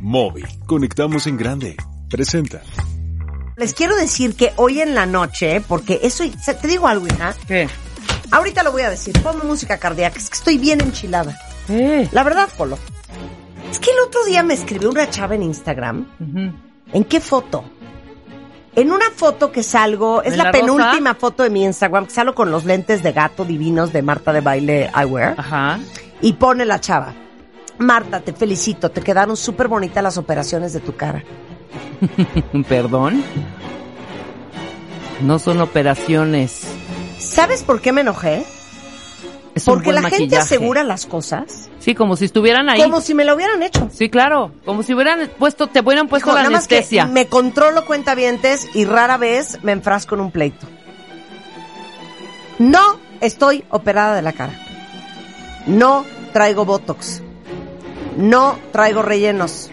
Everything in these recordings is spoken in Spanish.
Móvil. Conectamos en grande. Presenta. Les quiero decir que hoy en la noche, porque eso, te digo algo, hija. ¿Qué? Ahorita lo voy a decir. Ponme música cardíaca, es que estoy bien enchilada. ¿Qué? La verdad, Polo. Es que el otro día me escribió una chava en Instagram. ¿En qué foto? En una foto que salgo, es ¿En la, la penúltima foto de mi Instagram, que salgo con los lentes de gato divinos de Marta de Baile Eyewear. Ajá. Y pone la chava. Marta, te felicito, te quedaron súper bonitas las operaciones de tu cara. ¿Perdón? No son operaciones. ¿Sabes por qué me enojé? Es Porque la gente asegura las cosas Sí, como si estuvieran ahí. como si me lo hubieran hecho. Sí, claro. Como si hubieran puesto, te hubieran puesto Hijo, la nada más que anestesia. me controlo cuentavientes y rara vez me enfrasco en un pleito. No estoy operada de la cara. No traigo botox. No traigo rellenos.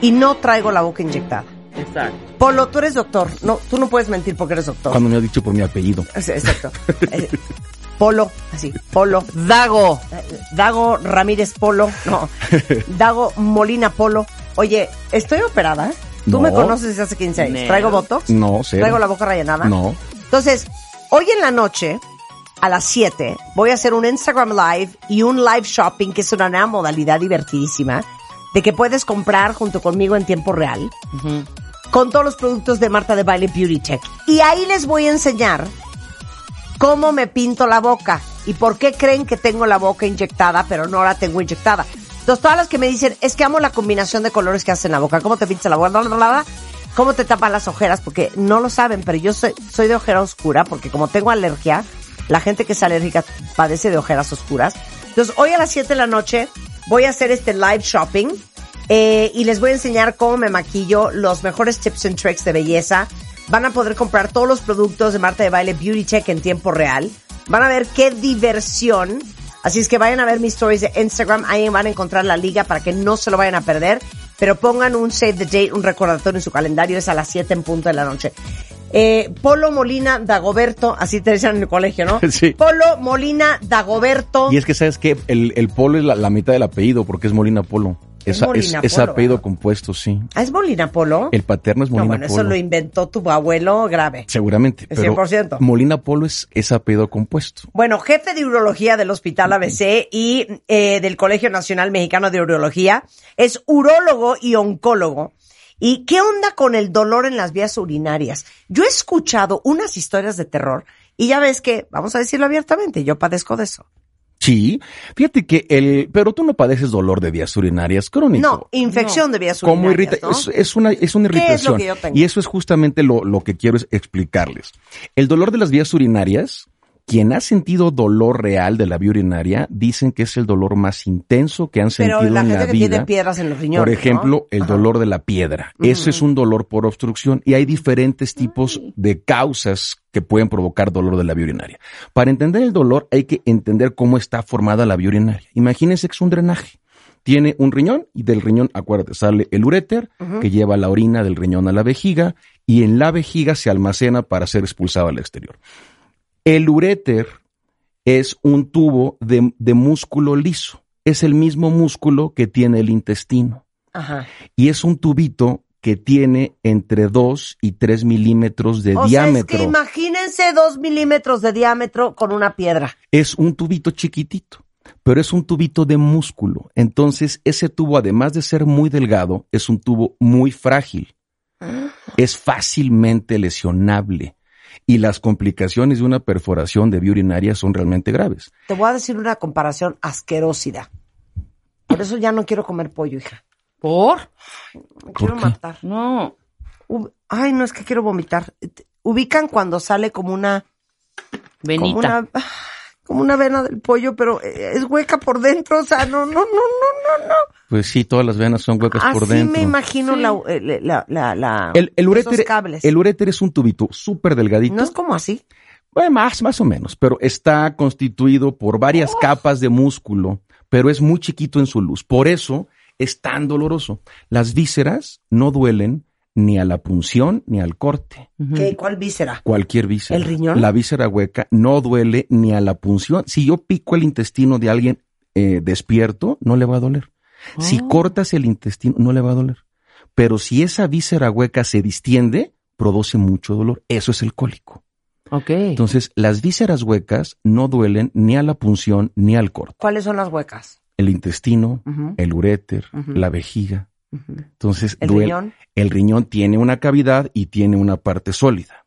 Y no traigo la boca inyectada. Exacto. Polo, tú eres doctor. No, tú no puedes mentir porque eres doctor. Cuando me ha dicho por mi apellido. Exacto. Eh, Polo, así, Polo. Dago. Dago Ramírez Polo, no, Dago Molina Polo. Oye, estoy operada. Tú No. me conoces desde hace 15 años. No. ¿Traigo botox? No, cero. ¿Traigo la boca rellenada? No. Entonces, hoy en la noche, a las 7, voy a hacer un Instagram Live y un live shopping, que es una nueva modalidad divertidísima, de que puedes comprar junto conmigo en tiempo real, con todos los productos de Marta de Baile Beauty Tech. Y ahí les voy a enseñar cómo me pinto la boca y por qué creen que tengo la boca inyectada, pero no la tengo inyectada. Entonces, todas las que me dicen, es que amo la combinación de colores que hacen la boca, cómo te pintas la boca, cómo te tapan las ojeras, porque no lo saben, pero yo soy, soy de ojera oscura, porque como tengo alergia, la gente que es alérgica padece de ojeras oscuras. Entonces, hoy a las 7 de la noche voy a hacer este live shopping eh, y les voy a enseñar cómo me maquillo, los mejores tips and tricks de belleza. Van a poder comprar todos los productos de Marta de Baile Beauty Check en tiempo real. Van a ver qué diversión. Así es que vayan a ver mis stories de Instagram. Ahí van a encontrar la liga para que no se lo vayan a perder. Pero pongan un save the date, un recordatorio en su calendario. Es a las 7 en punto de la noche. Eh, Polo Molina Dagoberto, así te decían en el colegio, ¿no? Sí. Polo Molina Dagoberto. Y es que, ¿sabes qué? El, el polo es la, la mitad del apellido porque es Molina Polo. Es Esa- Molina es, Polo, apellido compuesto, sí. Ah, ¿Es Molina Polo? El paterno es no, Molina bueno, eso lo inventó tu abuelo grave. Seguramente. El Pero 100%. Molina Polo es, es apellido compuesto. Bueno, jefe de urología del Hospital ABC y eh, del Colegio Nacional Mexicano de Urología, es urólogo y oncólogo. ¿Y qué onda con el dolor en las vías urinarias? Yo he escuchado unas historias de terror y ya ves que, vamos a decirlo abiertamente, yo padezco de eso. Sí. Fíjate que el... Pero tú no padeces dolor de vías urinarias crónico. No, infección de vías como urinarias, irrita ¿no? es, es una es una ¿Qué es lo irritación que yo tengo? y eso es justamente lo, lo que quiero es explicarles el dolor de las vías urinarias quien ha sentido dolor real de la vía urinaria dicen que es el dolor más intenso que han Pero sentido la en la que vida. tiene piedras en los riñones, por ejemplo ¿no? el dolor de la piedra. Ese es un dolor por obstrucción y hay diferentes tipos de causas que pueden provocar dolor de la vía urinaria. Para entender el dolor hay que entender cómo está formada la vía urinaria. Imagínense que es un drenaje. Tiene un riñón y del riñón, acuérdate, sale el uréter que lleva la orina del riñón a la vejiga y en la vejiga se almacena para ser expulsado al exterior. El uréter es un tubo de, de músculo liso. Es el mismo músculo que tiene el intestino. Ajá. Y es un tubito que tiene entre 2 y 3 milímetros de o diámetro. sea, es que imagínense dos milímetros de diámetro con una piedra. es un tubito chiquitito, pero es un tubito de músculo. Entonces, ese tubo, además de ser muy delgado, es un tubo muy frágil. Es fácilmente lesionable. Y las complicaciones de una perforación de vía urinaria son realmente graves. Te voy a decir una comparación asquerosida. Por eso ya no quiero comer pollo, hija. ¿Por? Me quiero qué? matar. No. Ay, no es que quiero vomitar. Ubican cuando sale como una, como Benita. una, como una vena del pollo, pero eh, es hueca por dentro, o sea, no, no, no, no, no, no. Pues sí, todas las venas son huecas por Así dentro. me imagino la, eh, la, la, la- El, el, esos uréter, cables. el uréter es un tubito súper delgadito. no es como así. Bueno, más, más o menos, pero está constituido por varias capas de músculo, pero es muy chiquito en su luz. Por eso es tan doloroso. Las vísceras no duelen ni a la punción ni al corte. ¿Qué, ¿Cuál víscera? Cualquier víscera. ¿El riñón? La víscera hueca no duele ni a la punción. Si yo pico el intestino de alguien eh, despierto, no le va a doler. Si Oh. cortas el intestino, no le va a doler. Pero si esa víscera hueca se distiende, produce mucho dolor. Eso es el cólico. Ok. Entonces, las vísceras huecas no duelen ni a la punción ni al corte. ¿Cuáles son las huecas? El intestino, el uréter, la vejiga. Entonces, El duele- riñón. el riñón tiene una cavidad y tiene una parte sólida.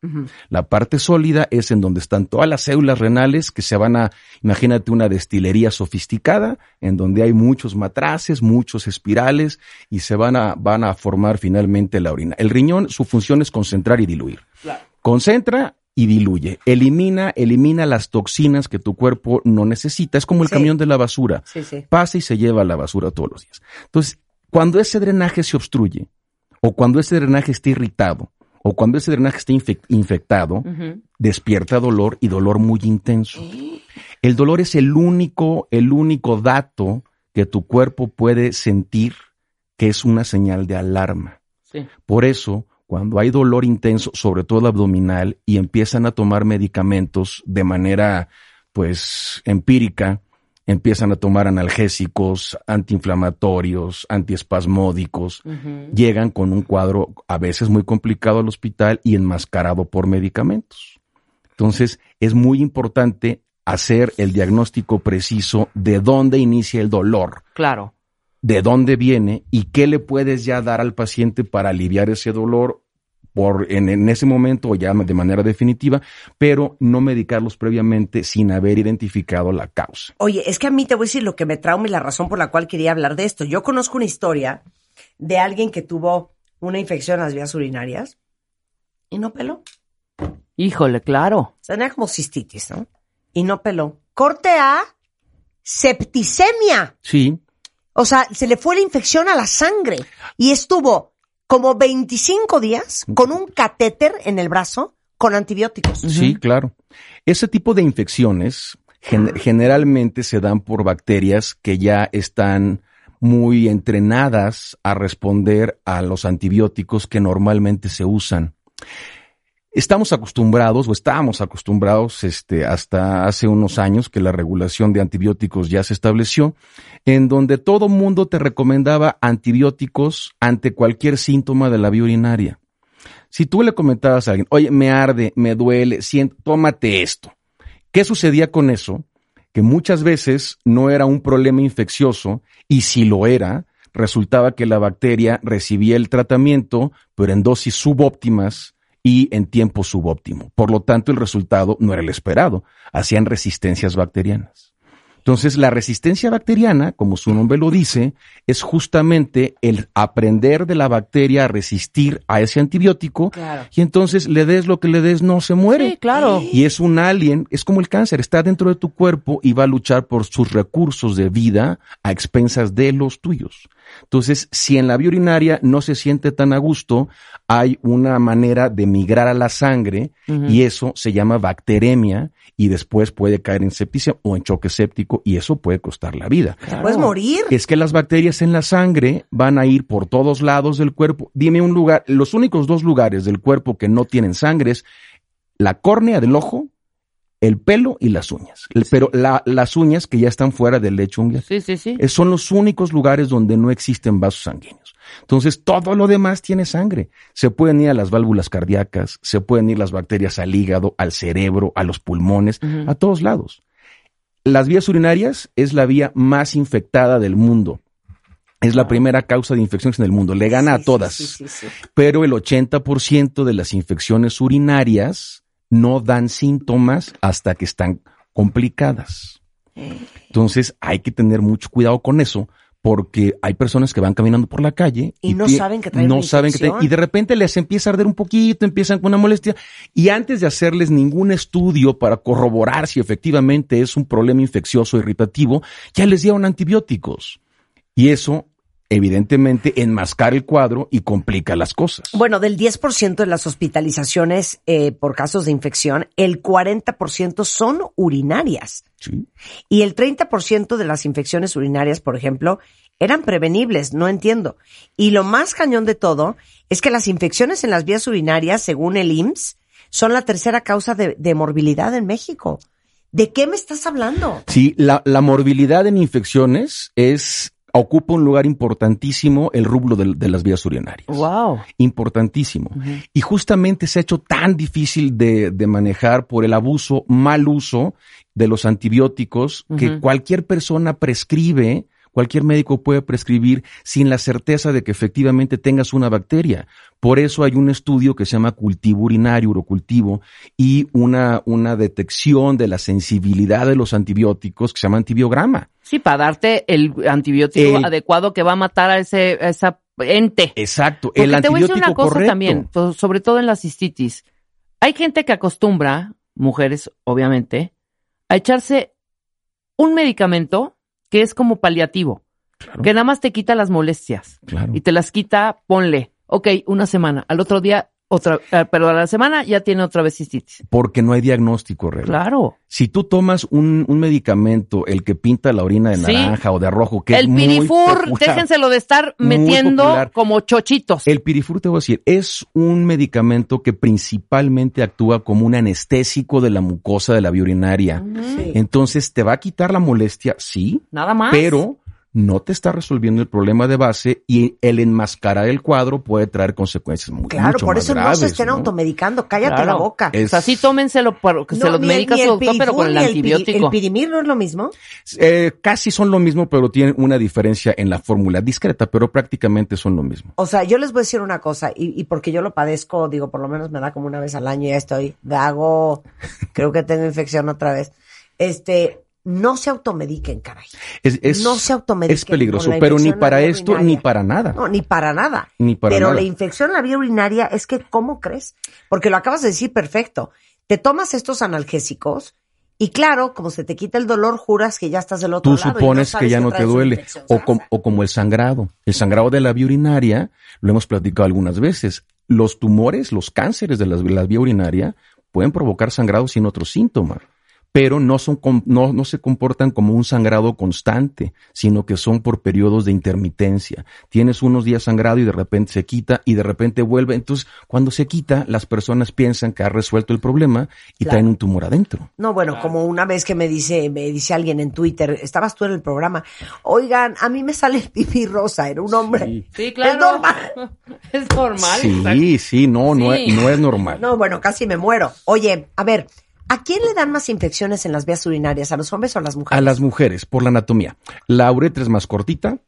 La parte sólida es en donde están todas las células renales que se van a, imagínate una destilería sofisticada, en donde hay muchos matraces, muchos espirales y se van a, van a formar finalmente la orina. El riñón, su función es concentrar y diluir. Concentra y diluye. Elimina, elimina las toxinas que tu cuerpo no necesita. Es como el Sí. camión de la basura. Sí, sí. Pasa y se lleva la basura todos los días. Entonces, cuando ese drenaje se obstruye, o cuando ese drenaje está irritado, o cuando ese drenaje está infec- infectado, despierta dolor y dolor muy intenso. El dolor es el único, el único dato que tu cuerpo puede sentir que es una señal de alarma. Sí. Por eso, cuando hay dolor intenso, sobre todo abdominal, y empiezan a tomar medicamentos de manera, pues, empírica, empiezan a tomar analgésicos, antiinflamatorios, antiespasmódicos, llegan con un cuadro a veces muy complicado al hospital y enmascarado por medicamentos. Entonces, es muy importante hacer el diagnóstico preciso de dónde inicia el dolor, Claro. de dónde viene y qué le puedes ya dar al paciente para aliviar ese dolor por en, en ese momento o ya de manera definitiva, pero no medicarlos previamente sin haber identificado la causa. Oye, es que a mí te voy a decir lo que me trauma y la razón por la cual quería hablar de esto. Yo conozco una historia de alguien que tuvo una infección en las vías urinarias y no peló. Híjole, claro. O sea, tenía como cistitis, ¿no? Y no peló. Corte A, septicemia. Sí, O sea, se le fue la infección a la sangre y estuvo como 25 días con un catéter en el brazo con antibióticos. Sí, claro. Ese tipo de infecciones gen- generalmente se dan por bacterias que ya están muy entrenadas a responder a los antibióticos que normalmente se usan. Estamos acostumbrados o estábamos acostumbrados este, hasta hace unos años que la regulación de antibióticos ya se estableció, en donde todo mundo te recomendaba antibióticos ante cualquier síntoma de la vía urinaria. Si tú le comentabas a alguien, oye, me arde, me duele, siento, tómate esto. ¿Qué sucedía con eso? Que muchas veces no era un problema infeccioso y si lo era, resultaba que la bacteria recibía el tratamiento, pero en dosis subóptimas y en tiempo subóptimo. Por lo tanto, el resultado no era el esperado. Hacían resistencias bacterianas. Entonces, la resistencia bacteriana, como su nombre lo dice, es justamente el aprender de la bacteria a resistir a ese antibiótico Claro. y entonces le des lo que le des, no se muere. Sí, claro. Y es un alien, es como el cáncer, está dentro de tu cuerpo y va a luchar por sus recursos de vida a expensas de los tuyos. Entonces, si en la vía urinaria no se siente tan a gusto, hay una manera de migrar a la sangre y eso se llama bacteremia y después puede caer en septicemia o en choque séptico y eso puede costar la vida. Puedes morir. Es que las bacterias en la sangre van a ir por todos lados del cuerpo. Dime un lugar, los únicos dos lugares del cuerpo que no tienen sangre es la córnea del ojo, el pelo y las uñas. Pero la- las uñas que ya están fuera del lecho unguial. Sí, sí, sí. Eh, Son los únicos lugares donde no existen vasos sanguíneos. Entonces, todo lo demás tiene sangre. Se pueden ir a las válvulas cardíacas, se pueden ir las bacterias al hígado, al cerebro, a los pulmones, a todos lados. Las vías urinarias es la vía más infectada del mundo. Es la primera causa de infecciones en el mundo. Le gana Sí, a todas. sí, sí, sí. Pero el 80% de las infecciones urinarias no dan síntomas hasta que están complicadas. Entonces hay que tener mucho cuidado con eso porque hay personas que van caminando por la calle Y no saben que traen no una saben que traen- y de repente les empieza a arder un poquito, empiezan con una molestia y antes de hacerles ningún estudio para corroborar si efectivamente es un problema infeccioso irritativo, ya les dieron antibióticos. Y eso evidentemente enmascara el cuadro y complica las cosas. Bueno, del 10% de las hospitalizaciones eh, por casos de infección, el 40% son urinarias. Sí. Y el 30% de las infecciones urinarias, por ejemplo, eran prevenibles, no entiendo. Y lo más cañón de todo es que las infecciones en las vías urinarias, según el IMSS, son la tercera causa de, de morbilidad en México. ¿De qué me estás hablando? Sí, la, la morbilidad en infecciones es ocupa un lugar importantísimo el rublo del- de, las vías urinarias. Wow. Importantísimo. Y justamente se ha hecho tan difícil de, de manejar por el abuso, mal uso de los antibióticos que Ujú. cualquier persona prescribe, cualquier médico puede prescribir sin la certeza de que efectivamente tengas una bacteria. Por eso hay un estudio que se llama cultivo urinario, urocultivo, y una, una detección de la sensibilidad de los antibióticos que se llama antibiograma. Sí, para darte el antibiótico El- adecuado que va a matar a ese a esa ente. Exacto, Porque el te voy a decir una cosa correcto. también, sobre todo en la cistitis. Hay gente que acostumbra, mujeres obviamente, a echarse un medicamento que es como paliativo, Claro, que nada más te quita las molestias claro. y te las quita, ponle, ok, una semana, al otro día otra, eh, pero a la semana ya tiene otra vez cistitis. Porque no hay diagnóstico real. Claro. Si tú tomas un, un medicamento, el que pinta la orina de Sí. naranja o de rojo, que es el muy pirifur, popular, déjenselo de estar metiendo popular. como chochitos. El pirifur, te voy a decir, es un medicamento que principalmente actúa como un anestésico de la mucosa de la vía urinaria. Sí. Entonces, te va a quitar la molestia, sí, Nada más. pero no te está resolviendo el problema de base y el enmascarar el cuadro puede traer consecuencias muy, Claro, mucho por más eso no se estén ¿no? automedicando. Cállate Claro. la boca. Es- O sea, sí tómenselo para que se No, los ni el- medica su doctor, pero con el antibiótico. ¿El pirimir no es lo mismo? Eh, casi son lo mismo, pero tienen una diferencia en la fórmula discreta, pero prácticamente son lo mismo. O sea, yo les voy a decir una cosa, y, y porque yo lo padezco, digo, por lo menos me da como una vez al año y ya estoy gago, creo que tengo infección otra vez. Este, no se automediquen, caray. Es, es, no se automediquen. es peligroso, pero ni para esto urinaria. ni para nada. No, ni para nada. Ni para Pero nada. la infección en la vía urinaria es que, ¿cómo crees? Porque lo acabas de decir perfecto. Te tomas estos analgésicos y claro, como se te quita el dolor, juras que ya estás del otro Tú lado. no supones que ya no te duele. o como el sangrado. El sangrado de la vía urinaria, lo hemos platicado algunas veces. Los tumores, los cánceres de la, la vía urinaria pueden provocar sangrado sin otro síntoma. Pero no, son, com- no, no se comportan como un sangrado constante, sino que son por periodos de intermitencia. Tienes unos días sangrado y de repente se quita y de repente vuelve. Entonces, cuando se quita, las personas piensan que ha resuelto el problema y Claro. traen un tumor adentro. No, bueno, como una vez que me dice, me dice alguien en Twitter, estabas tú en el programa, oigan, a mí me sale el pipí rosa, era un hombre. Sí, claro. Es normal. Es normal. Sí, sí, no, no, es- no es normal. No, bueno, casi me muero. Oye, a ver, ¿a quién le dan más infecciones en las vías urinarias? ¿A los hombres o a las mujeres? A las mujeres, por la anatomía. La uretra es más cortita,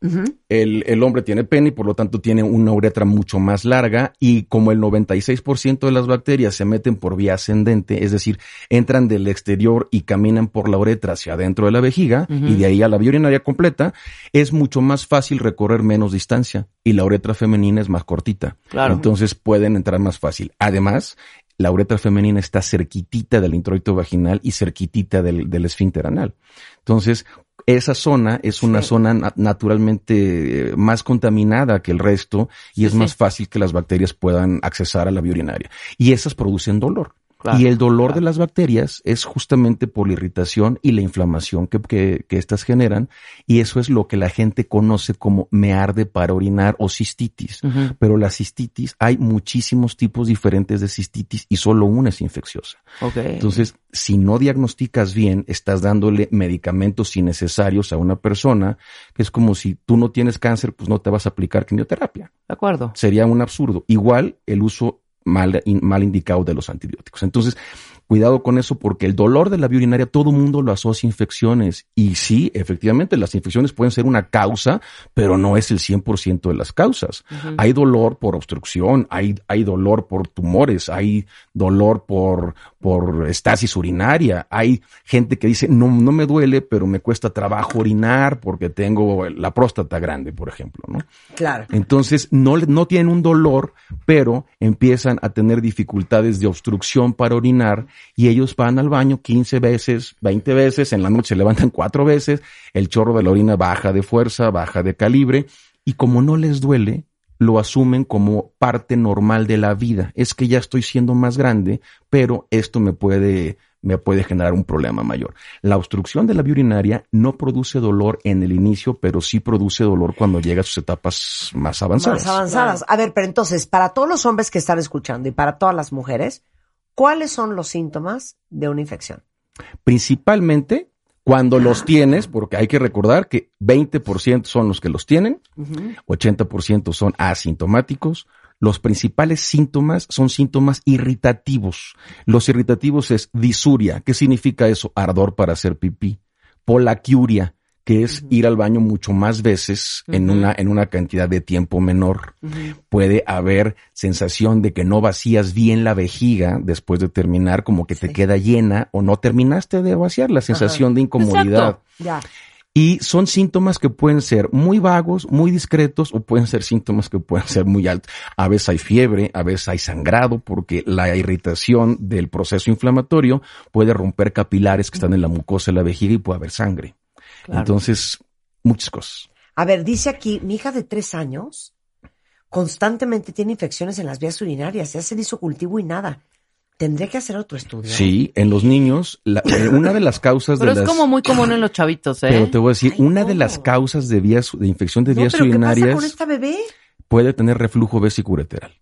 el hombre tiene pene y por lo tanto tiene una uretra mucho más larga y como el 96% de las bacterias se meten por vía ascendente, es decir, entran del exterior y caminan por la uretra hacia adentro de la vejiga y de ahí a la vía urinaria completa, es mucho más fácil recorrer menos distancia y la uretra femenina es más cortita. Claro. Entonces pueden entrar más fácil. Además, la uretra femenina está cerquitita del introito vaginal y cerquitita del, del esfínter anal. Entonces, esa zona es una Sí. zona na- naturalmente eh, más contaminada que el resto y Sí, es sí. más fácil que las bacterias puedan accesar a la vía urinaria. Y esas producen dolor. Claro, y el dolor claro. de las bacterias es justamente por la irritación y la inflamación que, que, que estas generan. Y eso es lo que la gente conoce como me arde para orinar o cistitis. Pero la cistitis, hay muchísimos tipos diferentes de cistitis y solo una es infecciosa. Ok. Entonces, si no diagnosticas bien, estás dándole medicamentos innecesarios a una persona, que es como si tú no tienes cáncer, pues no te vas a aplicar quimioterapia. de acuerdo. Sería un absurdo. Igual el uso mal, mal indicado de los antibióticos. Entonces, cuidado con eso porque el dolor de la vía urinaria todo mundo lo asocia a infecciones. Y sí, efectivamente, las infecciones pueden ser una causa, pero no es el 100% de las causas. Hay dolor por obstrucción, hay, hay dolor por tumores, hay dolor por, por estasis urinaria. Hay gente que dice, no, no me duele, pero me cuesta trabajo orinar porque tengo la próstata grande, por ejemplo, ¿no? Claro. Entonces, no, no tienen un dolor, pero empiezan a tener dificultades de obstrucción para orinar y ellos van al baño 15 veces, 20 veces, en la noche se levantan cuatro veces, el chorro de la orina baja de fuerza, baja de calibre y como no les duele, lo asumen como parte normal de la vida. Es que ya estoy siendo más grande, pero esto me puede, me puede generar un problema mayor. La obstrucción de la vía urinaria no produce dolor en el inicio, pero sí produce dolor cuando llega a sus etapas más avanzadas. Más avanzadas. A ver, pero entonces, para todos los hombres que están escuchando y para todas las mujeres, ¿cuáles son los síntomas de una infección? Principalmente cuando los tienes, porque hay que recordar que 20% son los que los tienen, 80% son asintomáticos. Los principales síntomas son síntomas irritativos. Los irritativos es disuria. ¿Qué significa eso? Ardor para hacer pipí. Polaquiuria, que es ir al baño mucho más veces en, una, en una cantidad de tiempo menor. Puede haber sensación de que no vacías bien la vejiga después de terminar, como que te queda llena o no terminaste de vaciar, la sensación de incomodidad. Ya. Y son síntomas que pueden ser muy vagos, muy discretos, o pueden ser síntomas que pueden ser muy altos. A veces hay fiebre, a veces hay sangrado, porque la irritación del proceso inflamatorio puede romper capilares que están en la mucosa de la vejiga y puede haber sangre. Entonces, muchas cosas. A ver, dice aquí, mi hija de tres años constantemente tiene infecciones en las vías urinarias, ya se hizo cultivo y nada. ¿Tendré que hacer otro estudio? Sí, en los niños, la- eh, una de las causas Pero de es las... como muy común en los chavitos, ¿eh? Pero te voy a decir, Ay, una de las causas de vías, de infección de No, vías pero ¿qué pasa urinarias con esta bebé? puede tener reflujo vesicureteral.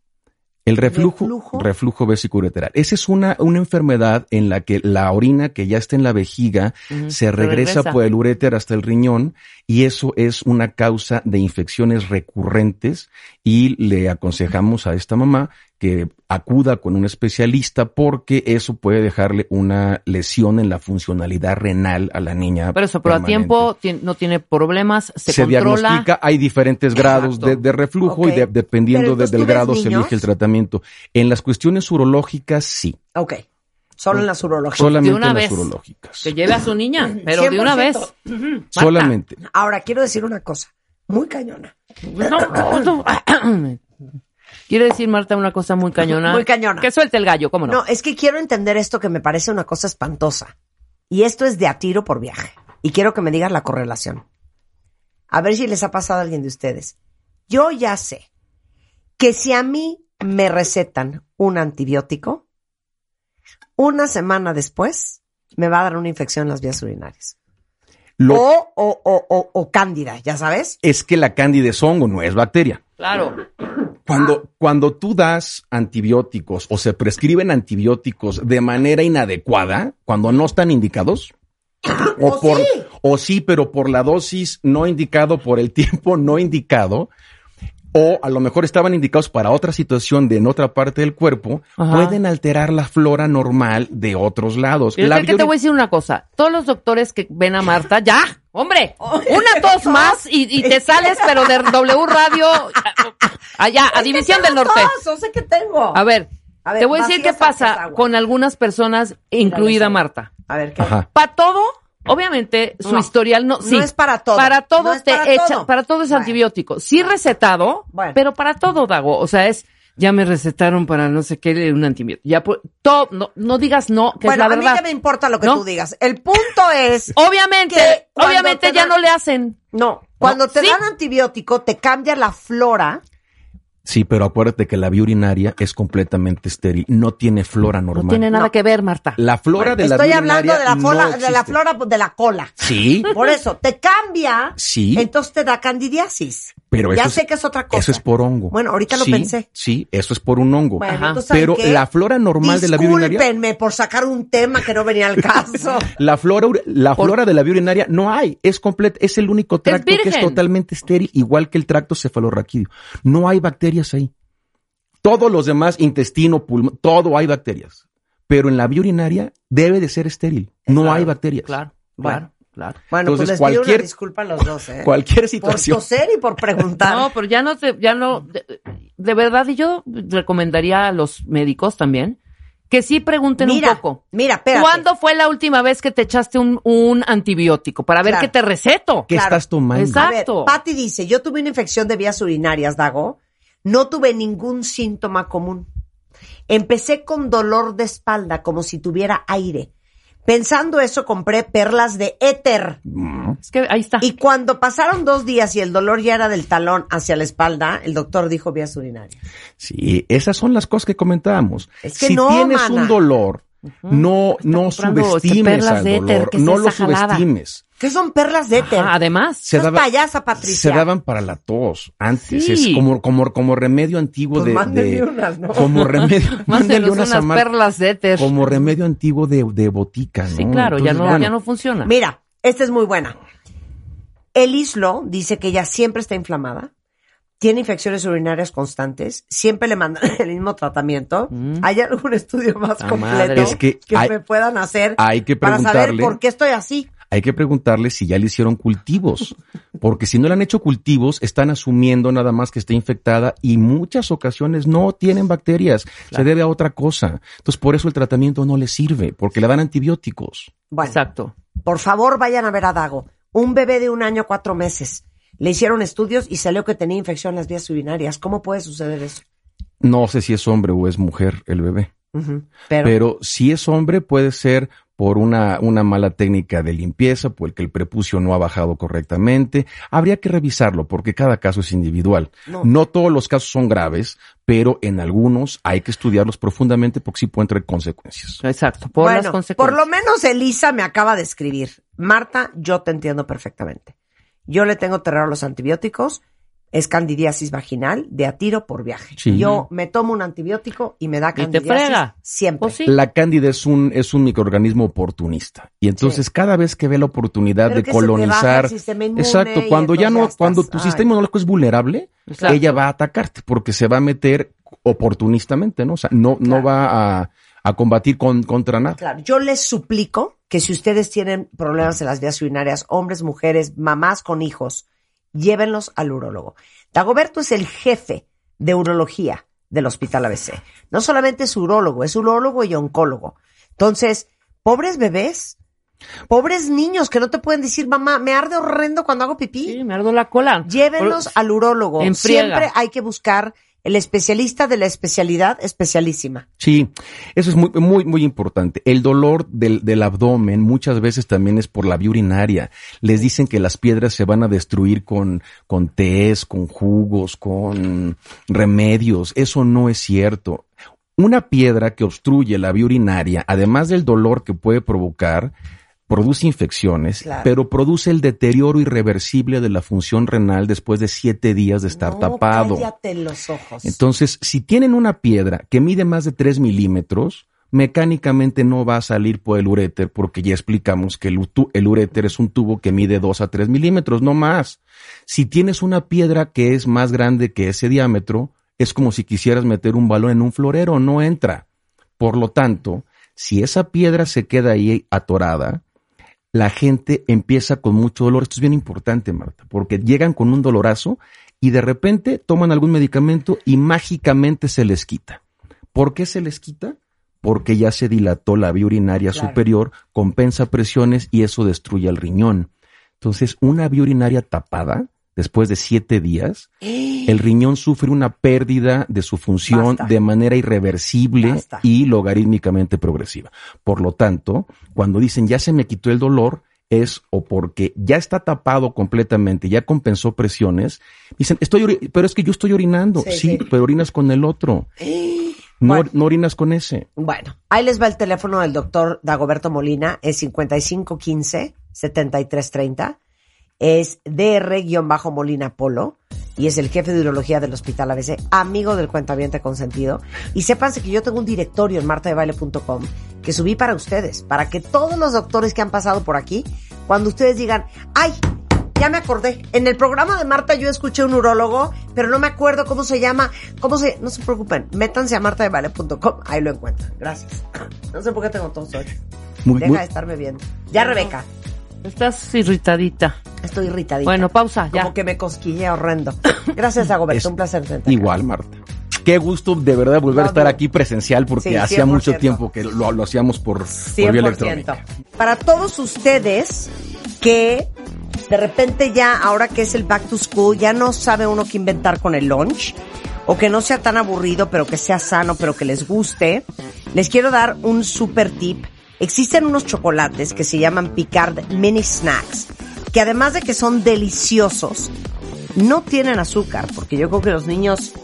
El reflujo, ¿Reflujo? reflujo vesicureteral. Esa es una, una enfermedad en la que la orina que ya está en la vejiga se regresa, regresa. por el uréter hasta el riñón y eso es una causa de infecciones recurrentes y le aconsejamos a esta mamá que acuda con un especialista porque eso puede dejarle una lesión en la funcionalidad renal a la niña. Pero eso, pero a tiempo ti- no tiene problemas, se, se, controla. diagnostica, hay diferentes grados de, de reflujo y de- dependiendo de- del ¿tú ves grado se elige el tratamiento. En las cuestiones urológicas, sí, Ok, solo en las urologías. solamente una en las vez. urológicas. Que lleve a su niña, pero de una 100%. vez. Solamente. Ahora, quiero decir una cosa, muy cañona. No, no. Quiere decir, Marta, una cosa muy cañona. Muy cañona. Que suelte el gallo, ¿cómo no? No, es que quiero entender esto que me parece una cosa espantosa. Y esto es de a tiro por viaje. Y quiero que me digas la correlación. A ver si les ha pasado a alguien de ustedes. Yo ya sé que si a mí me recetan un antibiótico, una semana después me va a dar una infección en las vías urinarias. Lo, O, o, o, o, o cándida, ¿ya sabes? es que la cándida es hongo, no es bacteria. Claro. Cuando, cuando tú das antibióticos o se prescriben antibióticos de manera inadecuada, cuando no están indicados, o, por, sí. o sí, pero por la dosis no indicado, por el tiempo no indicado, o a lo mejor estaban indicados para otra situación de en otra parte del cuerpo, Ajá. pueden alterar la flora normal de otros lados. La que te voy a decir una cosa. Todos los doctores que ven a Marta, ya, hombre, una tos más y, y te sales, pero de W Radio, allá, a División del Norte. No sé qué tengo. A ver, A ver, te voy a decir qué pasa con algunas personas, incluida Marta. A ver, ¿qué? Ajá. Para todo, obviamente, su No, historial no, no sí. es para todo. Para todo No te para echa, todo. para todo es Bueno. antibiótico. Sí recetado, Bueno. pero para todo, Dago. O sea, es, ya me recetaron para no sé qué, un antibiótico. Ya, todo, no, no digas no, que Bueno, es la a mí verdad. ya me importa lo que ¿No? tú digas. El punto es, Obviamente, obviamente te ya dan- no le hacen. no, cuando te sí. dan antibiótico te cambia la flora. Sí, pero acuérdate que la vía urinaria es completamente estéril, no tiene flora normal. No tiene nada No. que ver, Marta. La flora de la Estoy vía hablando de urinaria la, flora, no de la flora de la cola. Sí, Por eso, te cambia, sí, entonces te da candidiasis. pero ya eso sé es, que es otra cosa. eso es por hongo. Bueno, ahorita lo Sí, pensé. Sí, eso es por un hongo. Bueno, Ajá. entonces, ¿saben Pero qué? la flora normal de la vía urinaria, Discúlpenme por sacar un tema que no venía al caso. la flora, la Por- flora de la vía urinaria no hay, es completa, es el único tracto que es totalmente estéril, igual que el tracto cefalorraquídeo. No hay bacterias ahí. Todos los demás, intestino, pulmón, todo hay bacterias. pero en la vía urinaria debe de ser estéril. No Claro, hay bacterias. Claro, Bueno. claro, claro. Bueno, Entonces, pues les pido cualquier- una disculpa a los dos, ¿eh? Cualquier Por situación. toser y por preguntar. No, pero ya no te, ya no, de, de verdad, y yo recomendaría a los médicos también que sí pregunten mira, un poco. mira, espérate. ¿Cuándo fue la última vez que te echaste un, un antibiótico? Para ver Claro. qué te receto. ¿Qué Claro. estás tomando? Exacto. A ver, Patti dice, yo tuve una infección de vías urinarias, Dago. No tuve ningún síntoma común. Empecé con dolor de espalda, como si tuviera aire. Pensando eso, compré perlas de éter. Mm. Es que ahí está. Y cuando pasaron dos días y el dolor ya era del talón hacia la espalda, el doctor dijo vías urinarias. Sí, esas son las cosas que comentábamos. Es que si no, tienes mana. un dolor, no, no este, subestimes al éter, dolor, ¿qué es no lo jalada? subestimes. ¿Qué son perlas de éter? Ajá, además, Se daba- payasa, Patricia. Se daban para la tos antes, Sí. es como, como, como remedio antiguo Pues de, unas, ¿no? como remedio, mándenos unas perlas de éter. como remedio antiguo de, de botica, ¿no? Sí, claro, ya no, bueno, ya no funciona. Mira, esta es muy buena. El Islo dice que ella siempre está inflamada, tiene infecciones urinarias constantes, siempre le mandan el mismo tratamiento. Mm. ¿Hay algún estudio más La completo. Es que hay- me puedan hacer hay que para saber por qué estoy así? Hay que preguntarle si ya le hicieron cultivos, porque si no le han hecho cultivos, están asumiendo nada más que está infectada y muchas ocasiones no tienen bacterias, se debe a otra cosa. Entonces, por eso el tratamiento no le sirve, porque le dan antibióticos. Bueno, Exacto. por favor vayan a ver a Dago. Un bebé de un año, cuatro meses. Le hicieron estudios y salió que tenía infección en las vías urinarias. ¿Cómo puede suceder eso? No sé si es hombre o es mujer el bebé, pero si es hombre puede ser por una, una mala técnica de limpieza, porque el prepucio no ha bajado correctamente. Habría que revisarlo porque cada caso es individual. No. No todos los casos son graves, pero en algunos hay que estudiarlos profundamente porque sí pueden traer consecuencias. Exacto. Por las bueno, consecuencias. por lo menos Elisa me acaba de escribir. Marta, yo te entiendo perfectamente. Yo le tengo terror a los antibióticos. Es candidiasis vaginal de a tiro por viaje. Sí. Yo me tomo un antibiótico y me da te candidiasis frega. siempre. Pues sí. La cándida es un, es un microorganismo oportunista. Y entonces cada vez que ve la oportunidad Pero de que se te baja colonizar. el sistema inmune Exacto, cuando ya no, ya cuando tu ay. sistema inmunológico es vulnerable, ella va a atacarte porque se va a meter oportunistamente, ¿no? O sea, no, Claro. no va a, a combatir con, contra nada. Claro, yo les suplico que si ustedes tienen problemas en las vías urinarias, hombres, mujeres, mamás con hijos, llévenlos al urólogo. Dagoberto es el jefe de urología del Hospital ABC. No solamente es urólogo, es urólogo y oncólogo. Entonces, pobres bebés, pobres niños que no te pueden decir, mamá, me arde horrendo cuando hago pipí. Sí, me ardo la cola. Llévenlos Por- al urólogo. Siempre hay que buscar el especialista de la especialidad especialísima. Sí, eso es muy, muy, muy importante. El dolor del, del abdomen muchas veces también es por la vía urinaria. Les dicen que las piedras se van a destruir con, con tés, con jugos, con remedios. Eso no es cierto. Una piedra que obstruye la vía urinaria, además del dolor que puede provocar, produce infecciones, Claro. pero produce el deterioro irreversible de la función renal después de siete días de estar No, tapado. cállate los ojos. Entonces, si tienen una piedra que mide más de 3 milímetros, mecánicamente no va a salir por el uréter porque ya explicamos que el, el uréter es un tubo que mide 2 a 3 milímetros, no más. Si tienes una piedra que es más grande que ese diámetro, es como si quisieras meter un balón en un florero, no entra. Por lo tanto, si esa piedra se queda ahí atorada, la gente empieza con mucho dolor. Esto es bien importante, Marta, porque llegan con un dolorazo y de repente toman algún medicamento y mágicamente se les quita. ¿Por qué se les quita? Porque ya se dilató la vía urinaria Claro. superior, compensa presiones y eso destruye el riñón. Entonces, una vía urinaria tapada, después de siete días, el riñón sufre una pérdida de su función Basta. de manera irreversible Basta. y logarítmicamente progresiva. Por lo tanto, cuando dicen ya se me quitó el dolor, es o porque ya está tapado completamente, ya compensó presiones, dicen, estoy, pero es que yo estoy orinando. Sí, Sí, sí. pero orinas con el otro. No, Bueno. no orinas con ese. Bueno, ahí les va el teléfono del doctor Dagoberto Molina, es 5515-7330, es DR-Molina Polo y es el jefe de urología del Hospital ABC, amigo del cuentaviente consentido. Y sépanse que yo tengo un directorio en martadebaile.com que subí para ustedes, para que todos los doctores que han pasado por aquí, cuando ustedes digan, ay, ya me acordé. En el programa de Marta yo escuché un urólogo, pero no me acuerdo cómo se llama. ¿Cómo se...? No se preocupen, métanse a martadevale.com, ahí lo encuentran. Gracias. No sé por qué tengo tos hoy. Deja muy- de estarme viendo. Ya, Rebeca. Estás irritadita. Estoy irritadita. Bueno, pausa, ya. Como que me cosquillé horrendo. Gracias, Dagoberto. Es Un placer tenerte. Igual, Marta. Qué gusto de verdad volver a estar aquí presencial porque Sí, hacía 100%. mucho tiempo que lo, lo hacíamos por, por vía 100%. electrónica. Para todos ustedes que de repente ya, ahora que es el back to school, ya no sabe uno qué inventar con el lunch, o que no sea tan aburrido, pero que sea sano, pero que les guste, les quiero dar un super tip. Existen unos chocolates que se llaman Picard Mini Snacks, que además de que son deliciosos, no tienen azúcar, porque yo creo que los niños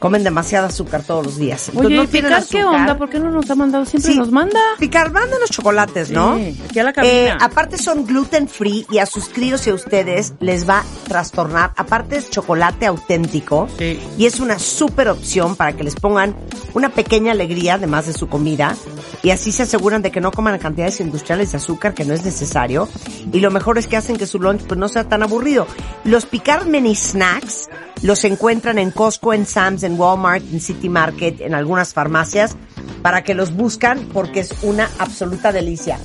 comen demasiado azúcar todos los días. Entonces, Oye, no ¿y tienen Picar qué onda? ¿Por qué no nos ha mandado? Siempre Sí. nos manda. Picar, manda los chocolates, ¿no? Sí, aquí a la cabina. Eh, aparte son gluten free y a sus críos y a ustedes les va a trastornar. Aparte es chocolate auténtico Sí. y es una súper opción para que les pongan una pequeña alegría además de su comida y así se aseguran de que no coman cantidades industriales de azúcar que no es necesario y lo mejor es que hacen que su lunch pues no sea tan aburrido. Los Picard Mini Snacks los encuentran en Costco, en Sam's, en Walmart, en City Market, en algunas farmacias para que los buscan porque es una absoluta delicia.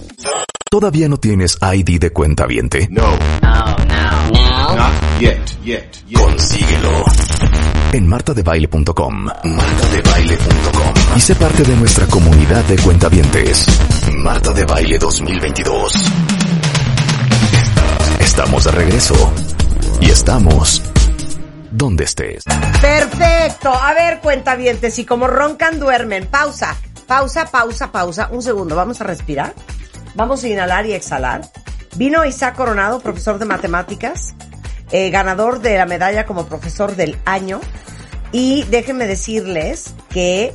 ¿Todavía no tienes ID de cuenta viente? No. No, no. Not yet, yet, yet. Consíguelo. En martadebaile.com. Martadebaile.com. Y sé parte de nuestra comunidad de cuentavientes. Marta de Baile 2022. Estamos de regreso. Y estamos donde estés. Perfecto. A ver, cuentavientes, y como roncan, duermen. Pausa, pausa, pausa, pausa. Un segundo, vamos a respirar. Vamos a inhalar y exhalar. Vino Isaac Coronado, profesor de matemáticas, eh, ganador de la medalla como profesor del año. Y déjenme decirles que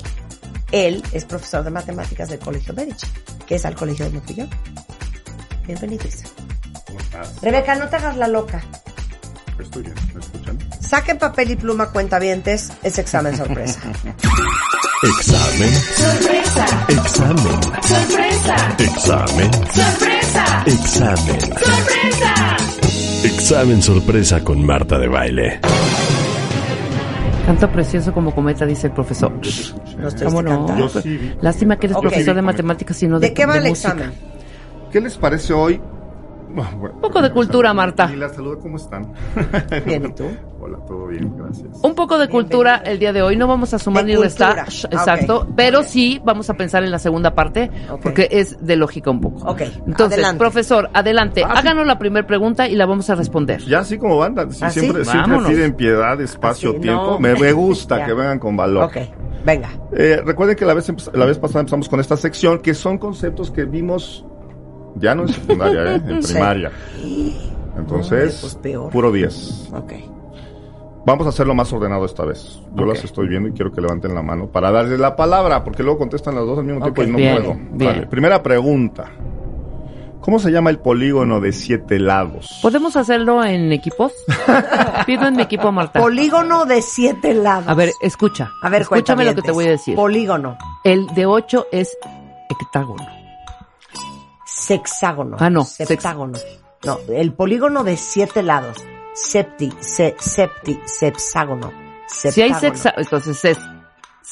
él es profesor de matemáticas del Colegio Berich, que es al Colegio de Montillón. Bienvenido, Isaac. ¿Cómo estás? Rebeca, no te hagas la loca. Estoy bien, ¿me escuchan? Saquen papel y pluma, cuentavientes, es examen sorpresa. Examen. Sorpresa. Examen. Sorpresa. Examen. Sorpresa. Examen. Sorpresa. Examen sorpresa con Marta de baile. Canto precioso como cometa, dice el profesor. No estoy ¿Cómo no? cantando. Yo sí vi. Lástima que eres profesor de matemáticas y no de ¿De qué va el música. examen? ¿Qué les parece hoy? Un poco de cultura, Marta. Y la saludo, ¿cómo están? Bien, ¿y tú? Hola, todo bien, gracias. Un poco de cultura el día de hoy. No vamos a sumar De ni restar. Ah, Exacto. Pero sí vamos a pensar en la segunda parte porque es de lógica un poco. Ok, Entonces, adelante. profesor, adelante. Ah, sí. Háganos la primera pregunta y la vamos a responder. Ya así como banda, sí, ¿Ah, sí? siempre, siempre piden piedad, espacio, Así, tiempo. no, me, me gusta que vengan con valor. Ok, venga. Eh, recuerden que la vez, la vez pasada empezamos con esta sección, que son conceptos que vimos ya no en secundaria, ¿eh? en primaria. Entonces, Hombre, pues peor. puro 10. Ok. Vamos a hacerlo más ordenado esta vez. Yo las estoy viendo y quiero que levanten la mano para darles la palabra, porque luego contestan las dos al mismo tiempo y no bien, puedo. bien. Vale, Primera pregunta. ¿Cómo se llama el polígono de siete lados? ¿Podemos hacerlo en equipos? Pido en mi equipo a Marta. Polígono de siete lados. A ver, escucha. a ver, Escúchame lo que te voy a decir. Polígono, El de 8 es hectágono. Sexágono. Ah, no, Septágono. No, el polígono de siete lados. Septi, se, septi, sepságono. Si hay Septágono. sexa, entonces es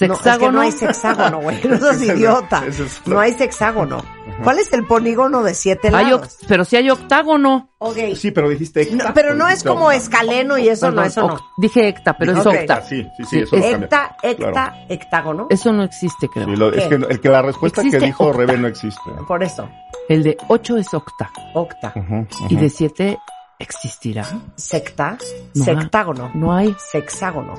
No, es que sexágono. no hay sexágono, güey. No seas es- idiota. es- No hay sexágono. ¿Cuál es el polígono de siete Hay lados? oc- pero si hay octágono. Ok. Sí, pero dijiste No, hecta. pero no es Dijiste como escaleno y eso no, eso no. Dije hecta, pero es Ok. octa. Sí, sí, sí, Sí, eso no es- cambia. Hecta, hecta, Claro. hectágono. Eso no existe, creo. Sí, lo- es que, el que la respuesta Existe que dijo octa. Rebe no existe. Por eso. El de 8 es octa. Octa. Ujú, Y ujú. de 7 existirá. Secta. No Sectágono. No hay. Sexágono.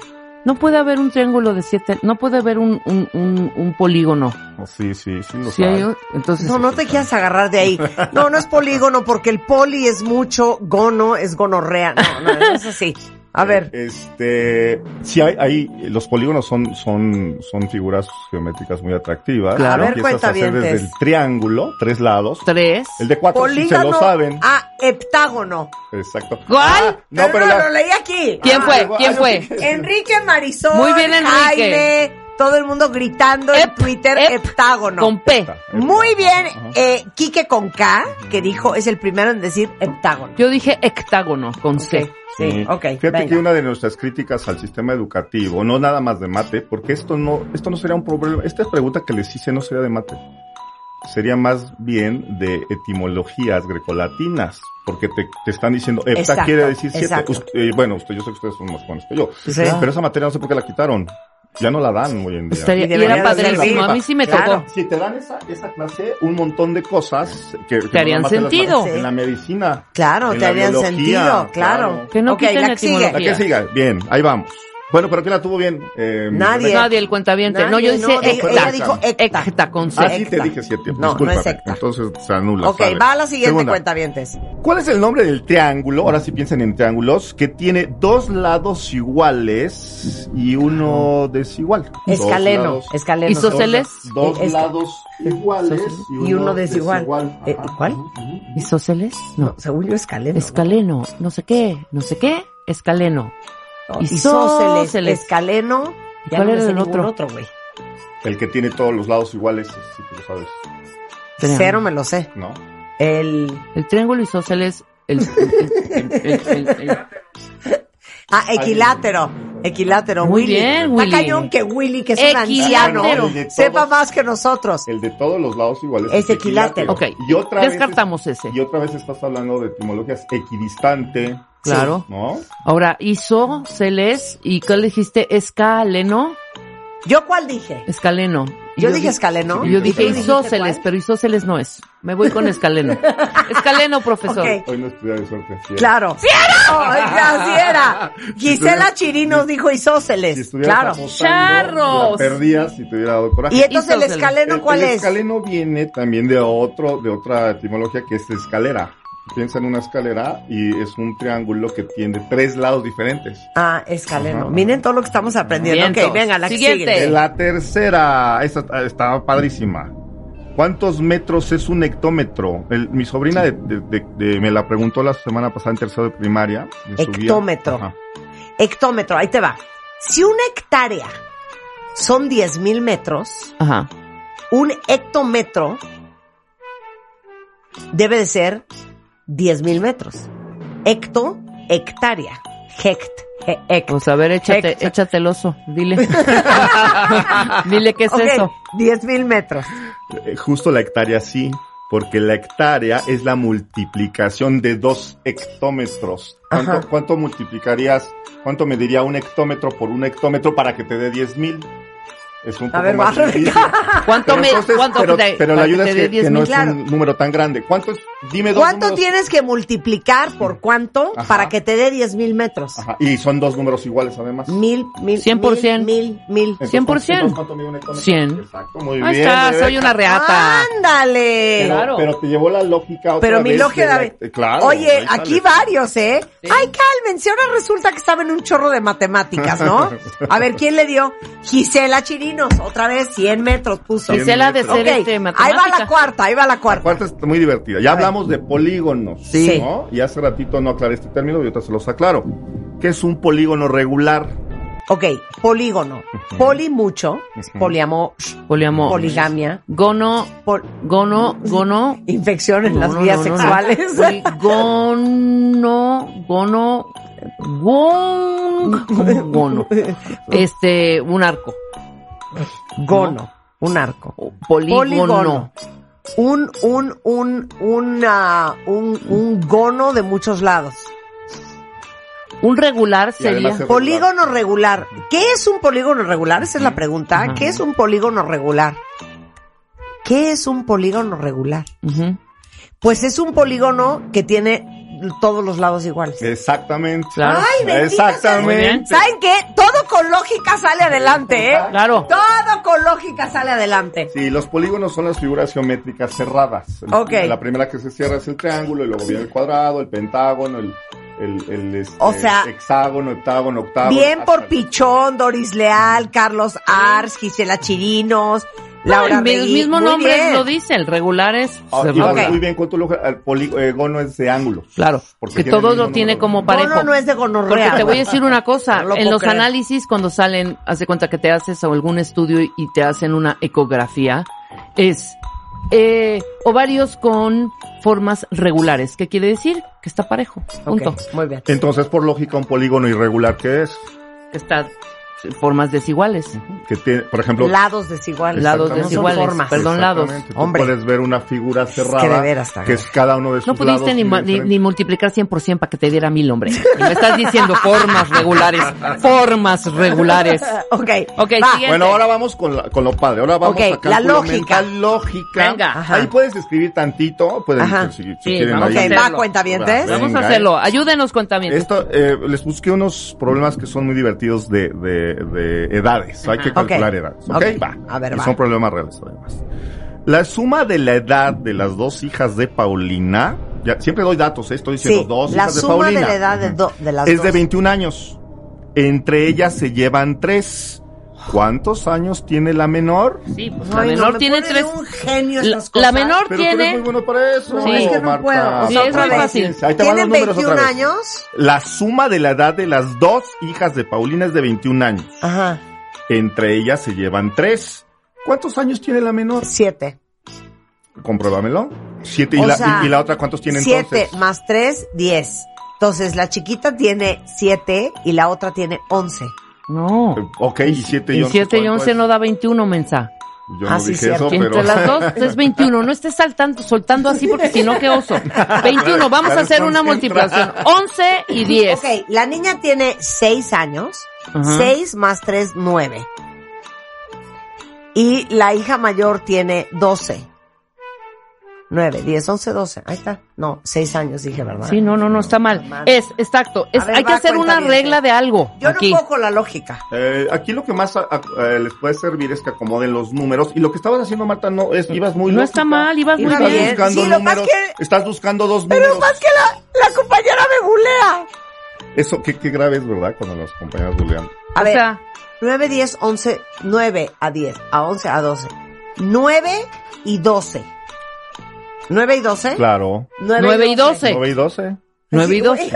No puede haber un triángulo de 7. No puede haber un, un, un, un polígono. Sí, sí, sí lo Si hay, entonces. No, no te quieras agarrar de ahí. No, no es polígono porque el poli es mucho, gono es gonorrea. No, no, no es así. A ver, Este, sí hay, hay, los polígonos son, son, son figuras geométricas muy atractivas. Claro. A ver, Empiezas a hacer cuentavientes. desde el triángulo, tres lados. 3. El de cuatro sí se lo saben. a heptágono. Exacto. ¿Cuál? Ah, no, pero no, la- lo leí aquí. ¿Quién Ah, fue? igual- ¿Quién ah, fue? Enrique Marisol. Muy bien, Enrique. Jaime, Todo el mundo gritando en Twitter ep, heptágono. Con P. Muy bien, eh, Quique con K, que dijo, es el primero en decir heptágono. Yo dije hectágono con C. Ok, sí, ok, Fíjate venga. que una de nuestras críticas al sistema educativo, no nada más de mate, porque esto no, esto no sería un problema, esta pregunta que les hice no sería de mate, sería más bien de etimologías grecolatinas, porque te, te están diciendo, hepta Exacto, quiere decir siete. exacto. Us- eh, bueno, usted, yo sé que ustedes son más jóvenes que yo, Sí. pero esa materia no sé por qué la quitaron, ya no la dan hoy en día. Estaría- Y era padrísimo. A mí sí me Claro. tocó. Si te dan esa, esa clase, un montón de cosas que, que Te harían sentido. En la medicina. Claro, en te la harían biología, sentido, claro. Que no Ok, quiten la que sigue. La que siga, bien, ahí vamos. Bueno, pero ¿quién la tuvo bien? Eh, Nadie. Nadie, el cuentaviente. No, yo hice no, dijo- hecta. ella dijo hecta. Hecta con C. Ah, sí te dije siete. No, no es hecta. Entonces se anula. Ok, sale. va a la siguiente Segunda. cuentavientes. ¿Cuál es el nombre del triángulo? Ahora sí piensen en triángulos. Que tiene dos lados iguales y uno desigual. Dos Escaleno, lados- escaleno. Isósceles. Dos Eh, lados iguales Y uno desigual. Eh. ¿Cuál? ¿Isósceles? No. No, según yo escaleno. Escaleno. No sé qué. No sé qué. Escaleno. Isósceles. Isósceles, escaleno. Ya ¿Cuál no era el otro? güey. El que tiene todos los lados iguales, si tú lo sabes. Triángulo. Cero me lo sé. ¿No? El... El triángulo isósceles. El, el, el, el- el- el- Ah, equilátero. Equilátero. Muy Willy. bien, Está Willy. cañón que Willy, que es un Equilátero. anciano, todos- sepa más que nosotros. El de todos los lados iguales. Es equilátero. Ok. Y otra vez Descartamos ese. Y otra vez estás hablando de etimologías equidistante, Claro. ¿no? Ahora, isósceles. ¿Y qué le dijiste? Escaleno. ¿Yo cuál dije? Escaleno. Yo dije di- escaleno. Yo ¿Y dije cuál? pero isósceles no es. Me voy con escaleno. escaleno, profesor. Ok. Hoy no estudia de suerte. sí. Claro. ¡Sí era! Oiga, sí era. Gisela Chirinos dijo Si estuvieras Claro. ¡Charros! la perdías si te hubiera dado coraje. Y entonces el escaleno, el, ¿cuál el es? escaleno viene también de otro, de otra etimología que es escalera. Piensa en una escalera y es un triángulo que tiene tres lados diferentes. Ah, escaleno. Ajá. Miren todo lo que estamos aprendiendo. Ok, venga, la que Siguiente. sigue. La tercera, esta está padrísima. ¿Cuántos metros es un hectómetro? El- mi sobrina de, de- de- de- me la preguntó la semana pasada en tercero de primaria. Hectómetro. Hectómetro, ahí te va. Si una hectárea son 10 mil metros, Ajá. un hectómetro debe de ser 10 mil metros. Hecto, hectárea. Hect, he- hect. Pues a ver, échate, échate el oso. Dile. Dile qué es Ok, eso. 10 mil metros. Eh, Justo la hectárea sí, porque la hectárea es la multiplicación de dos hectómetros. ¿Cuánto, cuánto multiplicarías, cuánto mediría un hectómetro por un hectómetro para que te dé 10 mil? Es un A poco ver, más difícil. ¿Cuánto Pero me, entonces- cuánto pero, te- pero la ayuda es que, 10 que no mil? es Claro. un número tan grande. ¿Cuántos? Dime dos ¿Cuánto números. tienes que multiplicar por cuánto Ajá. para que te dé 10 mil metros? Ajá, Y son dos números iguales además. Mil, mil, 100%. mil, mil, mil. Entonces, 100%. ¿cuánto- ¿Cuánto mide un hectómetro? 100. Exacto, muy Ahí bien. está, soy una reata. ¡Ándale! Pero, Claro. pero te llevó la lógica otra Pero mi vez lógica de la- eh, Claro. Oye, aquí sale. varios, ¿eh? Ay, cálmense, ahora resulta que estaba en un chorro de matemáticas, ¿no? A ver, ¿quién le dio? Gisela Chirinos, otra vez 100 metros puso. Gisela de ser Ok, este ahí va matemática. la cuarta, ahí va la La cuarta. cuarta es muy divertida. Ya hablamos de polígonos. Sí. ¿no? Y hace ratito no aclaré este término y ahorita se los aclaro. ¿Qué es un polígono regular? Ok, polígono. Poli mucho, poliamor, Poliamor. poligamia, Gono, pol- gono, gono. infección en las No, no, vías no, no, no. sexuales. Gono, gono, gon, ¿cómo gono? Este, un arco. Gono, un arco. Polígono. Polígono. Un, un, un, una, un, un gono de muchos lados. Un regular sería. es- Polígono regular. ¿Qué es un polígono regular? Esa es la pregunta. ¿Qué es un polígono regular? ¿Qué es un polígono regular? Pues es un polígono que tiene todos los lados iguales. Exactamente. Claro. Ay. Exactamente. ¿Saben qué? Todo con lógica sale adelante, ¿eh? Claro. Todo con lógica sale adelante. Sí, los polígonos son las figuras geométricas cerradas. El- Ok. La primera que se cierra es el triángulo, y luego viene el cuadrado, el pentágono, el, el, el, este, O sea, hexágono, heptágono, octágono. Bien por Pichón, Doris Leal, Carlos Ars, Gisela Chirinos, Laura el Begui, mismo muy nombre bien. lo dice, el regular es Ah, se y vas regula. muy bien tu lógica, el polígono es de ángulos. Claro, Porque que el todo lo tiene como parejo. No, no, no es de gonorrea. Porque te voy a decir una cosa, No lo en los creer. análisis cuando salen, haz de cuenta que te haces o algún estudio y te hacen una ecografía, es eh, ovarios con formas regulares. ¿Qué quiere decir? Que está parejo. Punto. Muy bien. Entonces, por lógica, un polígono irregular, ¿qué es? Que está formas desiguales. Que tiene, por ejemplo, Lados desiguales. Lados no son desiguales, formas. perdón, lados. Tú Hombre. puedes ver una figura cerrada, veras está que es cada uno de sus No pudiste lados ni, ni, ni multiplicar 100 por 100 para que te diera mil, hombre. Y me estás diciendo formas regulares. Formas regulares. Ok. Ok, va. siguiente. Bueno, ahora vamos con, la- con lo padre. Ahora vamos Ok, a la lógica. mental, lógica. Venga. Ajá. Ahí puedes escribir tantito, pueden Ajá. si, si Sí, quieren vamos ahí. a va, cuentavientes. Va. Vamos a Venga, hacerlo. Ayúdenos con también. Esto, eh, les busqué unos problemas que son muy divertidos de, de, de edades. Hay que calcular edades. ¿Ok? Va. A ver, y va. son problemas reales, además. La suma de la edad de las dos hijas de Paulina, ya, siempre doy datos, ¿eh? estoy diciendo Sí, dos la hijas de suma Paulina. de la edad de, do- de las es dos. de 21 años. Entre ellas se llevan tres. ¿Cuántos años tiene la menor? Sí, pues la Ay, no, menor me tiene tres. un genio La, cosas. la menor Pero tú eres tiene. muy bueno para eso. No, Sí. es que no Marta. puedo. O Sí, sea, es otra muy vez. fácil. Ahí te van los ¿Tienen números otra 21 vez. años? La suma de la edad de las dos hijas de Paulina es de 21 años. Ajá. Entre ellas se llevan tres. ¿Cuántos años tiene la menor? Siete. Compruébamelo. Siete. ¿Y, O la, sea, y, y la otra cuántos tiene Siete entonces? más tres, diez. Entonces, la chiquita tiene siete y la otra tiene once. No. Ok, y siete y Y once. 7 y ¿cuánto 11 es? no da 21, mensa. Yo Ah, no sí, dije cierto. eso, Y pero... entre las dos es 21. No estés saltando, soltando así porque si no, qué oso. 21. Vamos a hacer una multiplicación. 11 y 10. Ok, la niña tiene seis años. Ajá. Seis más tres, nueve. Y la hija mayor tiene doce. Nueve, diez, once, doce. Ahí está. No, seis años dije, ¿verdad? Sí, no, no, no, está mal. Es, exacto. Es, ver, hay que va, hacer una regla de algo. Yo aquí. no con la lógica. Eh, aquí lo que más a- a- eh, les puede servir es que acomoden los números. Y lo que estabas haciendo, Marta, no es, ibas muy No lógica. está mal, ibas muy Estás bien. bien. buscando Sí, lo más números. que- Estás buscando dos Pero números. más que la, la compañera me bulea. Eso, qué, qué grave es, ¿verdad? Cuando las compañeras bulean. A o ver, sea, 9, 10, 11, 9 a 10, a 11, a 12. 9 y 12. 9 y 12. Claro. 9 y 12. 9 y 12. 9 y 12.